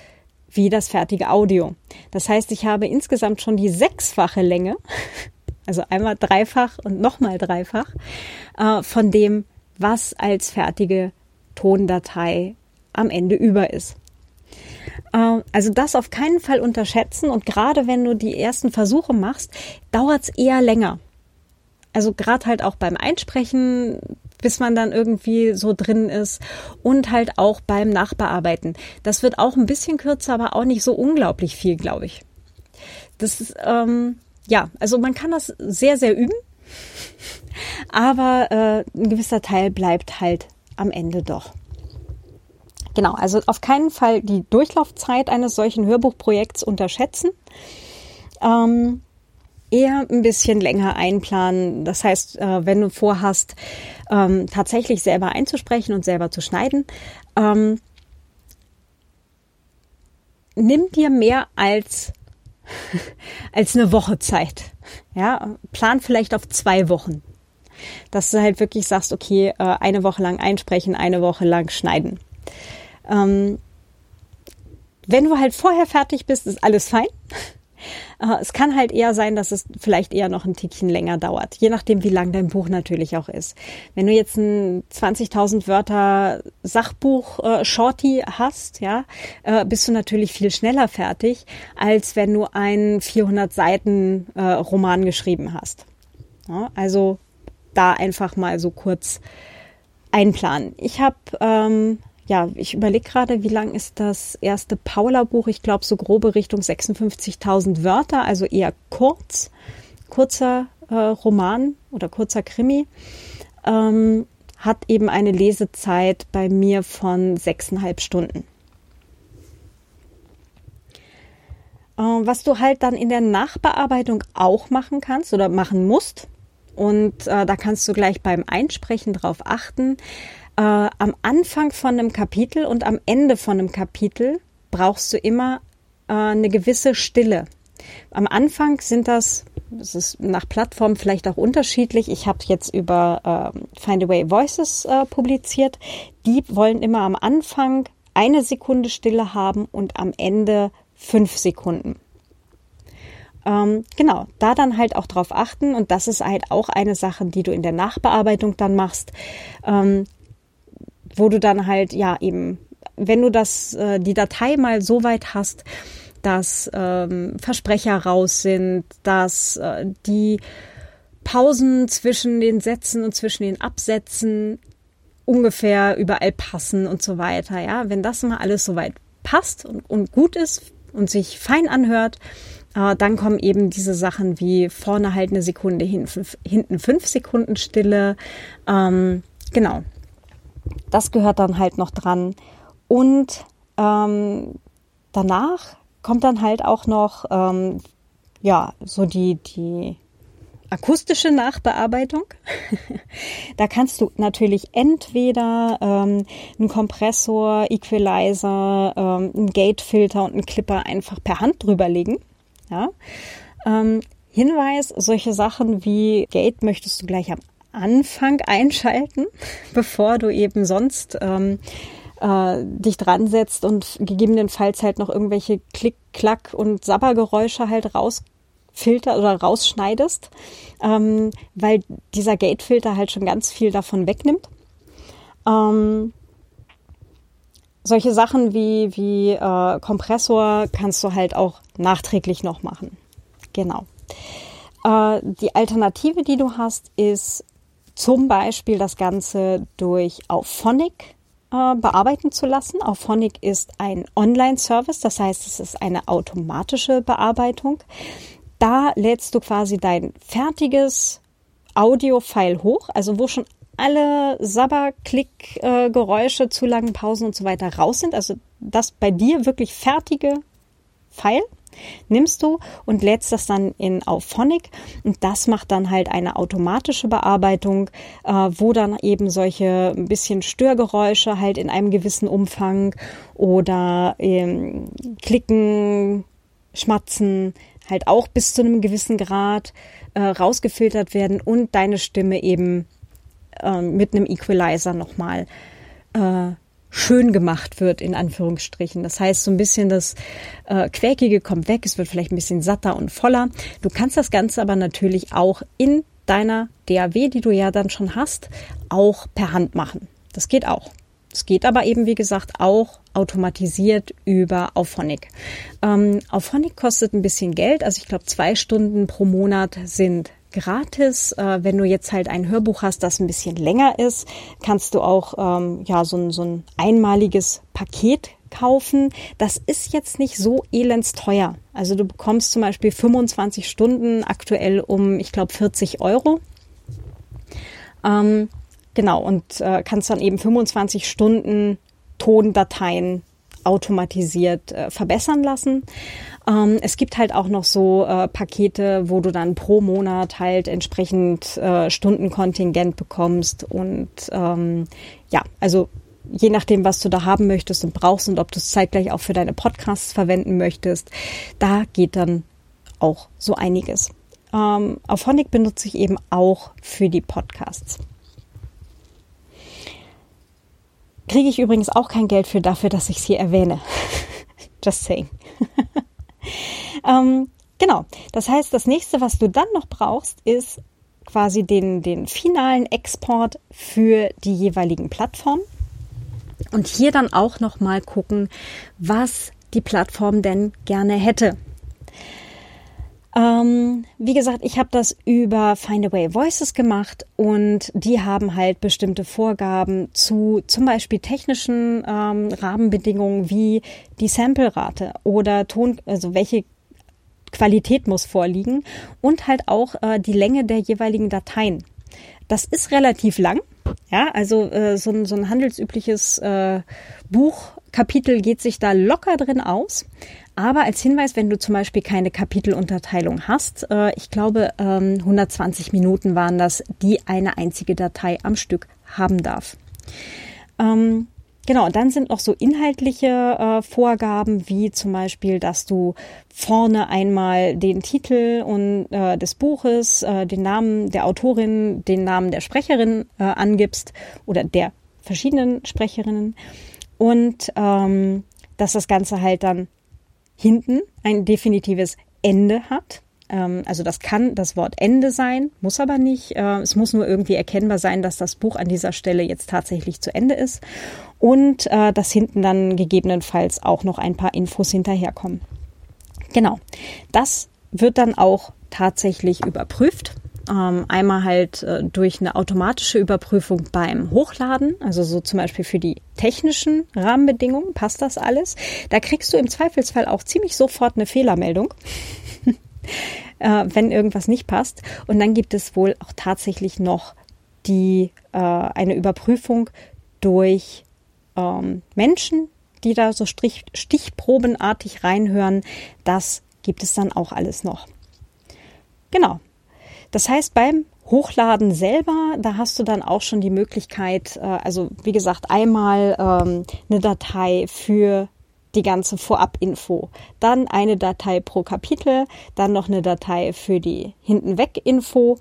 wie das fertige Audio. Das heißt, ich habe insgesamt schon die sechsfache Länge, also einmal dreifach und nochmal dreifach, äh, von dem, was als fertige Tondatei am Ende über ist. Äh, also das auf keinen Fall unterschätzen und gerade wenn du die ersten Versuche machst, dauert es eher länger. Also gerade halt auch beim Einsprechen, bis man dann irgendwie so drin ist und halt auch beim Nachbearbeiten. Das wird auch ein bisschen kürzer, aber auch nicht so unglaublich viel, glaube ich. Das ist, ähm, ja, also man kann das sehr, sehr üben, aber äh, ein gewisser Teil bleibt halt am Ende doch. Genau, also auf keinen Fall die Durchlaufzeit eines solchen Hörbuchprojekts unterschätzen. Ähm, eher ein bisschen länger einplanen. Das heißt, äh, wenn du vorhast, ähm, tatsächlich selber einzusprechen und selber zu schneiden, ähm, nimm dir mehr als als eine Woche Zeit. Ja, plan vielleicht auf zwei Wochen. Dass du halt wirklich sagst, okay, äh, eine Woche lang einsprechen, eine Woche lang schneiden. Ähm, wenn du halt vorher fertig bist, ist alles fein. Es kann halt eher sein, dass es vielleicht eher noch ein Tickchen länger dauert, je nachdem, wie lang dein Buch natürlich auch ist. Wenn du jetzt ein 20.000 Wörter Sachbuch äh, Shorty hast, ja, äh, bist du natürlich viel schneller fertig, als wenn du einen 400 Seiten äh, Roman geschrieben hast. Ja, also da einfach mal so kurz einplanen. Ich habe ähm, ja, ich überlege gerade, wie lang ist das erste Paula-Buch? Ich glaube, so grobe Richtung 56.000 Wörter, also eher kurz, kurzer äh, Roman oder kurzer Krimi. Ähm, hat eben eine Lesezeit bei mir von sechseinhalb Stunden. Äh, was du halt dann in der Nachbearbeitung auch machen kannst oder machen musst, und äh, da kannst du gleich beim Einsprechen drauf achten, äh, am Anfang von einem Kapitel und am Ende von einem Kapitel brauchst du immer äh, eine gewisse Stille. Am Anfang sind das, das ist nach Plattform vielleicht auch unterschiedlich. Ich habe jetzt über äh, Find a Way Voices äh, publiziert. Die wollen immer am Anfang eine Sekunde Stille haben und am Ende fünf Sekunden. Ähm, genau, da dann halt auch drauf achten und das ist halt auch eine Sache, die du in der Nachbearbeitung dann machst. Wo du dann halt ja eben, wenn du das äh, die Datei mal so weit hast, dass ähm, Versprecher raus sind, dass äh, die Pausen zwischen den Sätzen und zwischen den Absätzen ungefähr überall passen und so weiter. Ja, wenn das mal alles soweit passt und, und gut ist und sich fein anhört, äh, dann kommen eben diese Sachen wie vorne halt eine Sekunde, hin, fünf, hinten fünf Sekunden Stille. Ähm, genau, das gehört dann halt noch dran. Und ähm, danach kommt dann halt auch noch, ähm, ja, so die, die akustische Nachbearbeitung. da kannst du natürlich entweder ähm, einen Kompressor, Equalizer, ähm, einen Gate-Filter und einen Clipper einfach per Hand drüberlegen. Ja. Ähm, Hinweis, solche Sachen wie Gate möchtest du gleich am Anfang einschalten, bevor du eben sonst ähm, äh, dich dran setzt und gegebenenfalls halt noch irgendwelche Klick, Klack und Sabbergeräusche halt rausfilter oder rausschneidest, ähm, weil dieser Gate-Filter halt schon ganz viel davon wegnimmt. Ähm, solche Sachen wie, wie äh, Kompressor kannst du halt auch nachträglich noch machen. Genau. Äh, die Alternative, die du hast, ist zum Beispiel das Ganze durch Auphonic äh, bearbeiten zu lassen. Auphonic ist ein Online-Service, das heißt, es ist eine automatische Bearbeitung. Da lädst du quasi dein fertiges Audio-File hoch, also wo schon alle Sabber, Klick, äh, Geräusche, zu langen Pausen und so weiter raus sind. Also das bei dir wirklich fertige File nimmst du und lädst das dann in Auphonic und das macht dann halt eine automatische Bearbeitung, äh, wo dann eben solche ein bisschen Störgeräusche halt in einem gewissen Umfang oder ähm, Klicken, Schmatzen halt auch bis zu einem gewissen Grad äh, rausgefiltert werden und deine Stimme eben äh, mit einem Equalizer nochmal äh, schön gemacht wird, in Anführungsstrichen. Das heißt, so ein bisschen das äh, Quäkige kommt weg, es wird vielleicht ein bisschen satter und voller. Du kannst das Ganze aber natürlich auch in deiner DAW, die du ja dann schon hast, auch per Hand machen. Das geht auch. Es geht aber eben, wie gesagt, auch automatisiert über Auphonic. Ähm, Auphonic kostet ein bisschen Geld, also ich glaube zwei Stunden pro Monat sind gratis. Äh, wenn du jetzt halt ein Hörbuch hast, das ein bisschen länger ist, kannst du auch ähm, ja so ein, so ein einmaliges Paket kaufen. Das ist jetzt nicht so elends teuer. Also du bekommst zum Beispiel 25 Stunden aktuell um, ich glaube, 40 Euro. Ähm, genau, und äh, kannst dann eben 25 Stunden Tondateien automatisiert äh, verbessern lassen. Ähm, es gibt halt auch noch so äh, Pakete, wo du dann pro Monat halt entsprechend äh, Stundenkontingent bekommst und ähm, ja, also je nachdem, was du da haben möchtest und brauchst und ob du es zeitgleich auch für deine Podcasts verwenden möchtest, da geht dann auch so einiges. Ähm, auf Honig benutze ich eben auch für die Podcasts. Kriege ich übrigens auch kein Geld für dafür, dass ich es hier erwähne. Just saying. ähm, genau. Das heißt, das nächste, was du dann noch brauchst, ist quasi den, den finalen Export für die jeweiligen Plattformen. Und hier dann auch noch mal gucken, was die Plattform denn gerne hätte. Ähm, wie gesagt, ich habe das über Findaway Voices gemacht und die haben halt bestimmte Vorgaben zu zum Beispiel technischen ähm, Rahmenbedingungen wie die Samplerate oder Ton, also welche Qualität muss vorliegen und halt auch äh, die Länge der jeweiligen Dateien. Das ist relativ lang. Ja, also äh, so, ein, so ein handelsübliches äh, Buchkapitel geht sich da locker drin aus. Aber als Hinweis, wenn du zum Beispiel keine Kapitelunterteilung hast, äh, ich glaube ähm, 120 Minuten waren das, die eine einzige Datei am Stück haben darf. Ähm, Genau, dann sind noch so inhaltliche äh, Vorgaben, wie zum Beispiel, dass du vorne einmal den Titel äh, des Buches, den Namen der Autorin, den Namen der Sprecherin angibst oder der verschiedenen Sprecherinnen und ähm, dass das Ganze halt dann hinten ein definitives Ende hat. Ähm, also das kann das Wort Ende sein, muss aber nicht. Äh, es muss nur irgendwie erkennbar sein, dass das Buch an dieser Stelle jetzt tatsächlich zu Ende ist und äh, dass hinten dann gegebenenfalls auch noch ein paar Infos hinterherkommen. Genau, das wird dann auch tatsächlich überprüft. Ähm, einmal halt äh, durch eine automatische Überprüfung beim Hochladen, also so zum Beispiel für die technischen Rahmenbedingungen, passt das alles. Da kriegst du im Zweifelsfall auch ziemlich sofort eine Fehlermeldung. äh, wenn irgendwas nicht passt. Und dann gibt es wohl auch tatsächlich noch die äh, eine Überprüfung durch ähm, Menschen, die da so Strich, stichprobenartig reinhören. Das gibt es dann auch alles noch. Genau. Das heißt, beim Hochladen selber, da hast du dann auch schon die Möglichkeit, äh, also wie gesagt, einmal ähm, eine Datei für die ganze Vorab-Info. Dann eine Datei pro Kapitel, dann noch eine Datei für die Hintenweg-Info.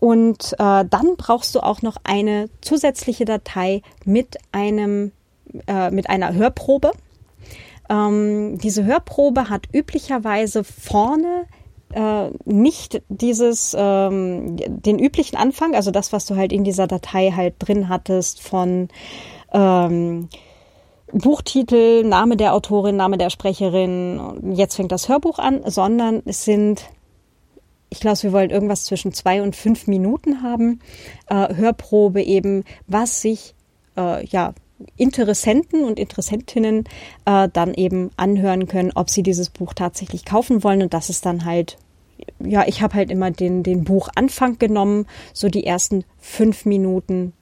Und äh, dann brauchst du auch noch eine zusätzliche Datei mit einem äh, mit einer Hörprobe. Ähm, diese Hörprobe hat üblicherweise vorne äh, nicht dieses ähm, den üblichen Anfang, also das, was du halt in dieser Datei halt drin hattest von ähm, Buchtitel, Name der Autorin, Name der Sprecherin, jetzt fängt das Hörbuch an, sondern es sind, ich glaube, wir wollen irgendwas zwischen zwei und fünf Minuten haben, äh, Hörprobe eben, was sich äh, ja Interessenten und Interessentinnen äh, dann eben anhören können, ob sie dieses Buch tatsächlich kaufen wollen und das ist dann halt ja, ich habe halt immer den, den Buchanfang genommen, so die ersten fünf Minuten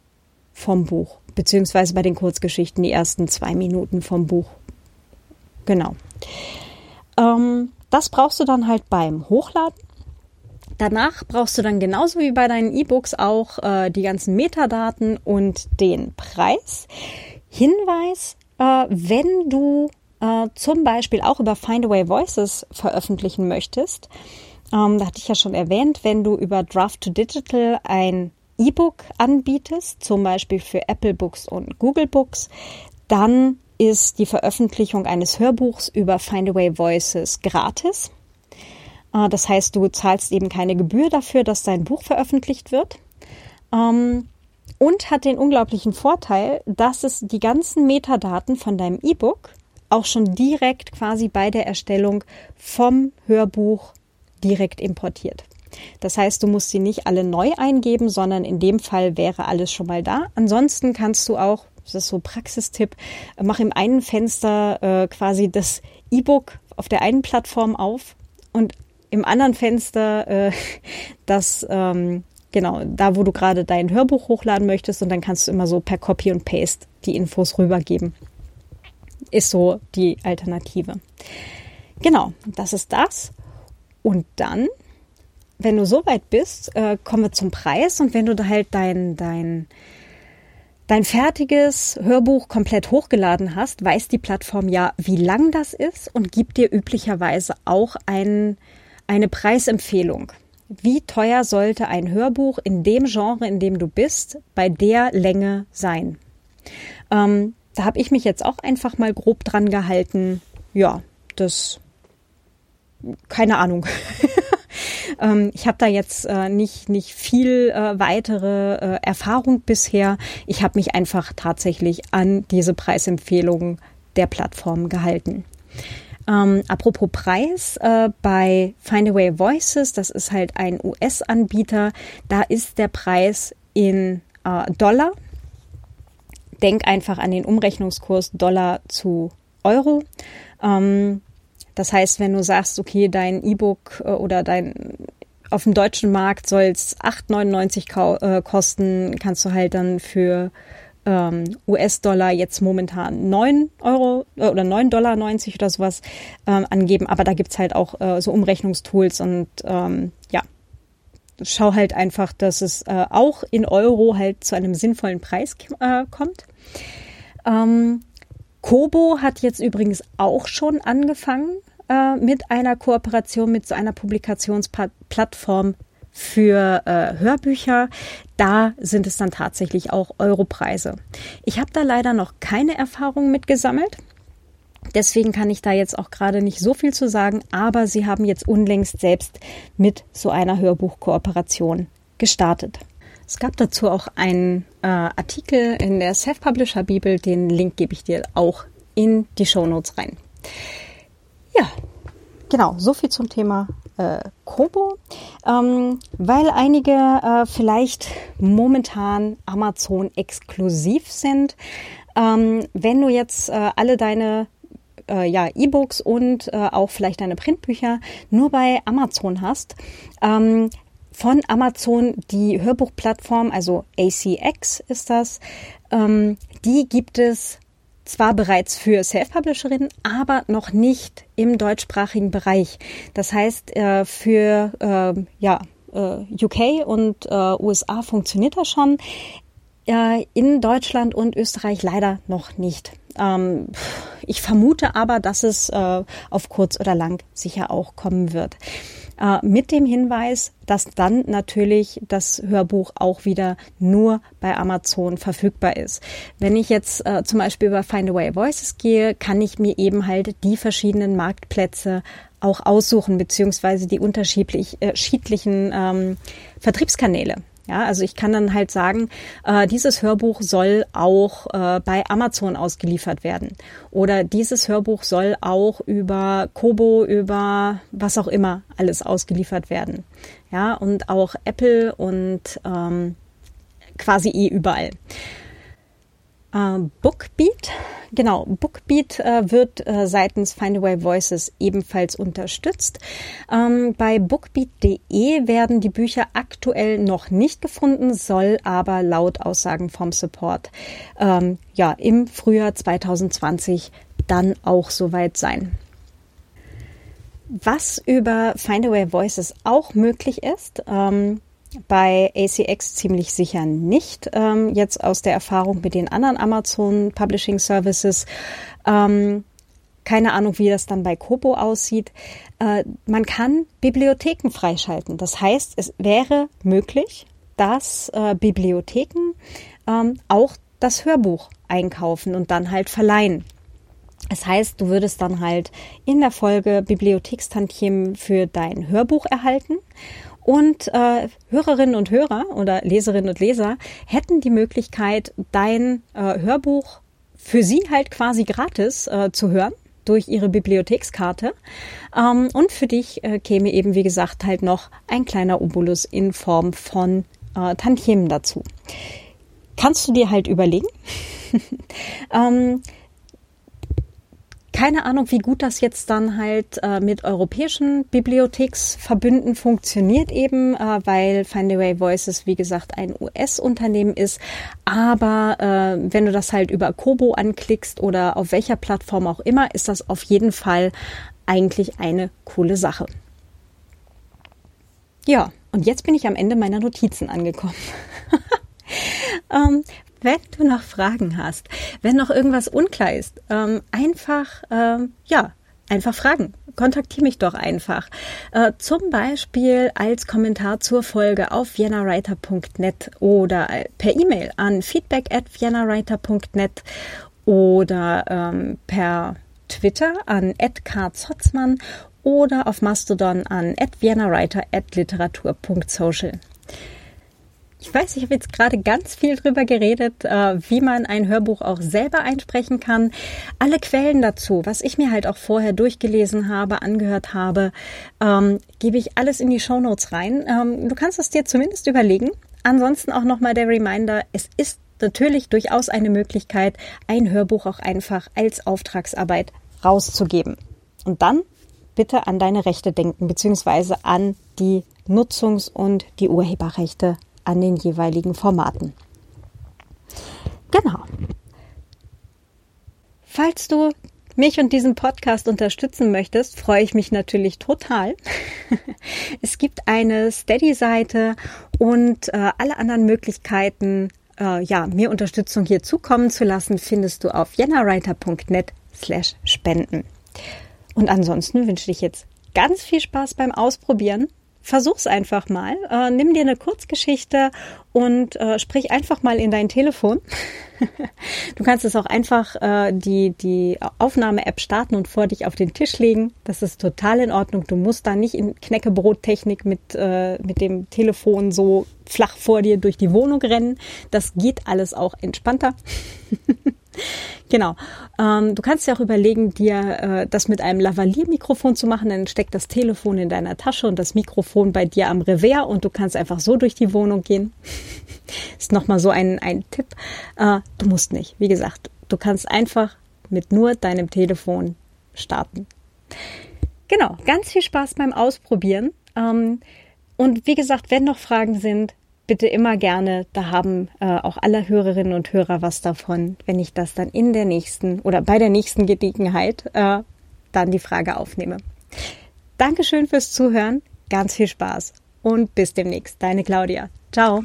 vom Buch beziehungsweise bei den Kurzgeschichten die ersten zwei Minuten vom Buch. Genau. Ähm, das brauchst du dann halt beim Hochladen. Danach brauchst du dann genauso wie bei deinen E-Books auch äh, die ganzen Metadaten und den Preis. Hinweis, äh, wenn du äh, zum Beispiel auch über Findaway Voices veröffentlichen möchtest, ähm, da hatte ich ja schon erwähnt, wenn du über Draft to Digital ein E-Book anbietest, zum Beispiel für Apple Books und Google Books, dann ist die Veröffentlichung eines Hörbuchs über Findaway Voices gratis. Äh, das heißt, du zahlst eben keine Gebühr dafür, dass dein Buch veröffentlicht wird. Ähm, und hat den unglaublichen Vorteil, dass es die ganzen Metadaten von deinem E-Book auch schon direkt quasi bei der Erstellung vom Hörbuch direkt importiert. Das heißt, du musst sie nicht alle neu eingeben, sondern in dem Fall wäre alles schon mal da. Ansonsten kannst du auch, das ist so Praxistipp, mach im einen Fenster äh, quasi das E-Book auf der einen Plattform auf und im anderen Fenster äh, das ähm, genau da, wo du gerade dein Hörbuch hochladen möchtest und dann kannst du immer so per Copy und Paste die Infos rübergeben. Ist so die Alternative. Genau, das ist das. Und dann wenn du so weit bist, äh, kommen wir zum Preis und wenn du da halt dein, dein, dein fertiges Hörbuch komplett hochgeladen hast, weiß die Plattform ja, wie lang das ist und gibt dir üblicherweise auch ein, eine Preisempfehlung. Wie teuer sollte ein Hörbuch in dem Genre, in dem du bist, bei der Länge sein? Ähm, da habe ich mich jetzt auch einfach mal grob dran gehalten. Ja, das keine Ahnung. Ähm, ich habe da jetzt äh, nicht, nicht viel äh, weitere äh, Erfahrung bisher. Ich habe mich einfach tatsächlich an diese Preisempfehlungen der Plattform gehalten. Ähm, apropos Preis, äh, bei Findaway Voices, das ist halt ein US-Anbieter, da ist der Preis in äh, Dollar. Denk einfach an den Umrechnungskurs Dollar zu Euro. Ähm, das heißt, wenn du sagst, okay, dein E-Book äh, oder dein auf dem deutschen Markt soll es 8,99 äh, kosten, kannst du halt dann für ähm, US-Dollar jetzt momentan 9 Euro äh, oder 9,90 Dollar oder sowas ähm, angeben. Aber da gibt es halt auch äh, so Umrechnungstools und ähm, ja, schau halt einfach, dass es äh, auch in Euro halt zu einem sinnvollen Preis äh, kommt. Ähm, Kobo hat jetzt übrigens auch schon angefangen äh, mit einer Kooperation mit so einer Publikationsplattform für äh, Hörbücher. Da sind es dann tatsächlich auch Europreise. Ich habe da leider noch keine Erfahrung mit gesammelt. Deswegen kann ich da jetzt auch gerade nicht so viel zu sagen, aber sie haben jetzt unlängst selbst mit so einer Hörbuchkooperation gestartet. Es gab dazu auch einen äh, Artikel in der Self-Publisher Bibel, den Link gebe ich dir auch in die Show Notes rein. Ja, genau, so viel zum Thema äh, Kobo. Ähm, weil einige äh, vielleicht momentan Amazon exklusiv sind. Ähm, wenn du jetzt äh, alle deine äh, ja, E-Books und äh, auch vielleicht deine Printbücher nur bei Amazon hast, ähm, von Amazon die Hörbuchplattform, also ACX ist das. Ähm, die gibt es zwar bereits für Self-Publisherinnen, aber noch nicht im deutschsprachigen Bereich. Das heißt, äh, für äh, ja, äh, UK und äh, USA funktioniert das schon. In Deutschland und Österreich leider noch nicht. Ähm, ich vermute aber, dass es auf kurz oder lang sicher auch kommen wird. Äh, mit dem Hinweis, dass dann natürlich das Hörbuch auch wieder nur bei Amazon verfügbar ist. Wenn ich jetzt äh, zum Beispiel über Find Away Voices gehe, kann ich mir eben halt die verschiedenen Marktplätze auch aussuchen, beziehungsweise die unterschiedlich, äh, unterschiedlichen ähm, Vertriebskanäle. Ja, also ich kann dann halt sagen, äh, dieses Hörbuch soll auch äh, bei Amazon ausgeliefert werden. Oder dieses Hörbuch soll auch über Kobo, über was auch immer alles ausgeliefert werden. Ja, und auch Apple und ähm, quasi eh überall. Äh, Bookbeat, genau, Bookbeat äh, wird äh, seitens Findaway Voices ebenfalls unterstützt. Ähm, bei bookbeat.de werden die Bücher aktuell noch nicht gefunden, soll aber laut Aussagen vom Support ähm, ja im Frühjahr 2020 dann auch soweit sein. Was über Findaway Voices auch möglich ist, ähm, bei ACX ziemlich sicher nicht. Ähm, jetzt aus der Erfahrung mit den anderen Amazon Publishing Services. Ähm, keine Ahnung, wie das dann bei Kobo aussieht. Äh, man kann Bibliotheken freischalten. Das heißt, es wäre möglich, dass äh, Bibliotheken ähm, auch das Hörbuch einkaufen und dann halt verleihen. Das heißt, du würdest dann halt in der Folge Bibliothekstantiemen für dein Hörbuch erhalten Und äh, Hörerinnen und Hörer oder Leserinnen und Leser hätten die Möglichkeit, dein äh, Hörbuch für sie halt quasi gratis äh, zu hören durch ihre Bibliothekskarte. Ähm, und für dich äh, käme eben, wie gesagt, halt noch ein kleiner Obolus in Form von äh, Tantiemen dazu. Kannst du dir halt überlegen. ähm, keine Ahnung, wie gut das jetzt dann halt äh, mit europäischen Bibliotheksverbünden funktioniert eben, äh, weil Findaway Voices, wie gesagt, ein US-Unternehmen ist. Aber äh, wenn du das halt über Kobo anklickst oder auf welcher Plattform auch immer, ist das auf jeden Fall eigentlich eine coole Sache. Ja, und jetzt bin ich am Ende meiner Notizen angekommen. ähm, wenn du noch Fragen hast, wenn noch irgendwas unklar ist, ähm, einfach, ähm, ja, einfach fragen. Kontaktiere mich doch einfach. Äh, zum Beispiel als Kommentar zur Folge auf viennawriter.net oder äh, per E-Mail an feedback at viennawriter.net oder ähm, per Twitter an @karzotzmann oder auf Mastodon an @viennawriter@literatur.social. Ich weiß, ich habe jetzt gerade ganz viel drüber geredet, äh, wie man ein Hörbuch auch selber einsprechen kann. Alle Quellen dazu, was ich mir halt auch vorher durchgelesen habe, angehört habe, ähm, gebe ich alles in die Show Notes rein. Ähm, du kannst es dir zumindest überlegen. Ansonsten auch nochmal der Reminder, es ist natürlich durchaus eine Möglichkeit, ein Hörbuch auch einfach als Auftragsarbeit rauszugeben. Und dann bitte an deine Rechte denken, beziehungsweise an die Nutzungs- und die Urheberrechte an den jeweiligen Formaten. Genau. Falls du mich und diesen Podcast unterstützen möchtest, freue ich mich natürlich total. es gibt eine Steady-Seite und äh, alle anderen Möglichkeiten, äh, ja, mir Unterstützung hier zukommen zu lassen, findest du auf jennawriter.net slash spenden. Und ansonsten wünsche ich jetzt ganz viel Spaß beim Ausprobieren versuch's einfach mal. Äh, nimm dir eine Kurzgeschichte und äh, sprich einfach mal in dein Telefon. du kannst es auch einfach äh, die, die Aufnahme-App starten und vor dich auf den Tisch legen. Das ist total in Ordnung. Du musst da nicht in Knäckebrot-Technik mit, äh, mit dem Telefon so flach vor dir durch die Wohnung rennen. Das geht alles auch entspannter. Genau. Ähm, du kannst ja auch überlegen, dir äh, das mit einem Lavalier-Mikrofon zu machen. Dann steckt das Telefon in deiner Tasche und das Mikrofon bei dir am Revers und du kannst einfach so durch die Wohnung gehen. Ist nochmal so ein, ein Tipp. Äh, du musst nicht. Wie gesagt, du kannst einfach mit nur deinem Telefon starten. Genau. Ganz viel Spaß beim Ausprobieren. Ähm, und wie gesagt, wenn noch Fragen sind, bitte immer gerne, da haben äh, auch alle Hörerinnen und Hörer was davon, wenn ich das dann in der nächsten oder bei der nächsten Gelegenheit äh, dann die Frage aufnehme. Dankeschön fürs Zuhören, ganz viel Spaß und bis demnächst. Deine Claudia. Ciao.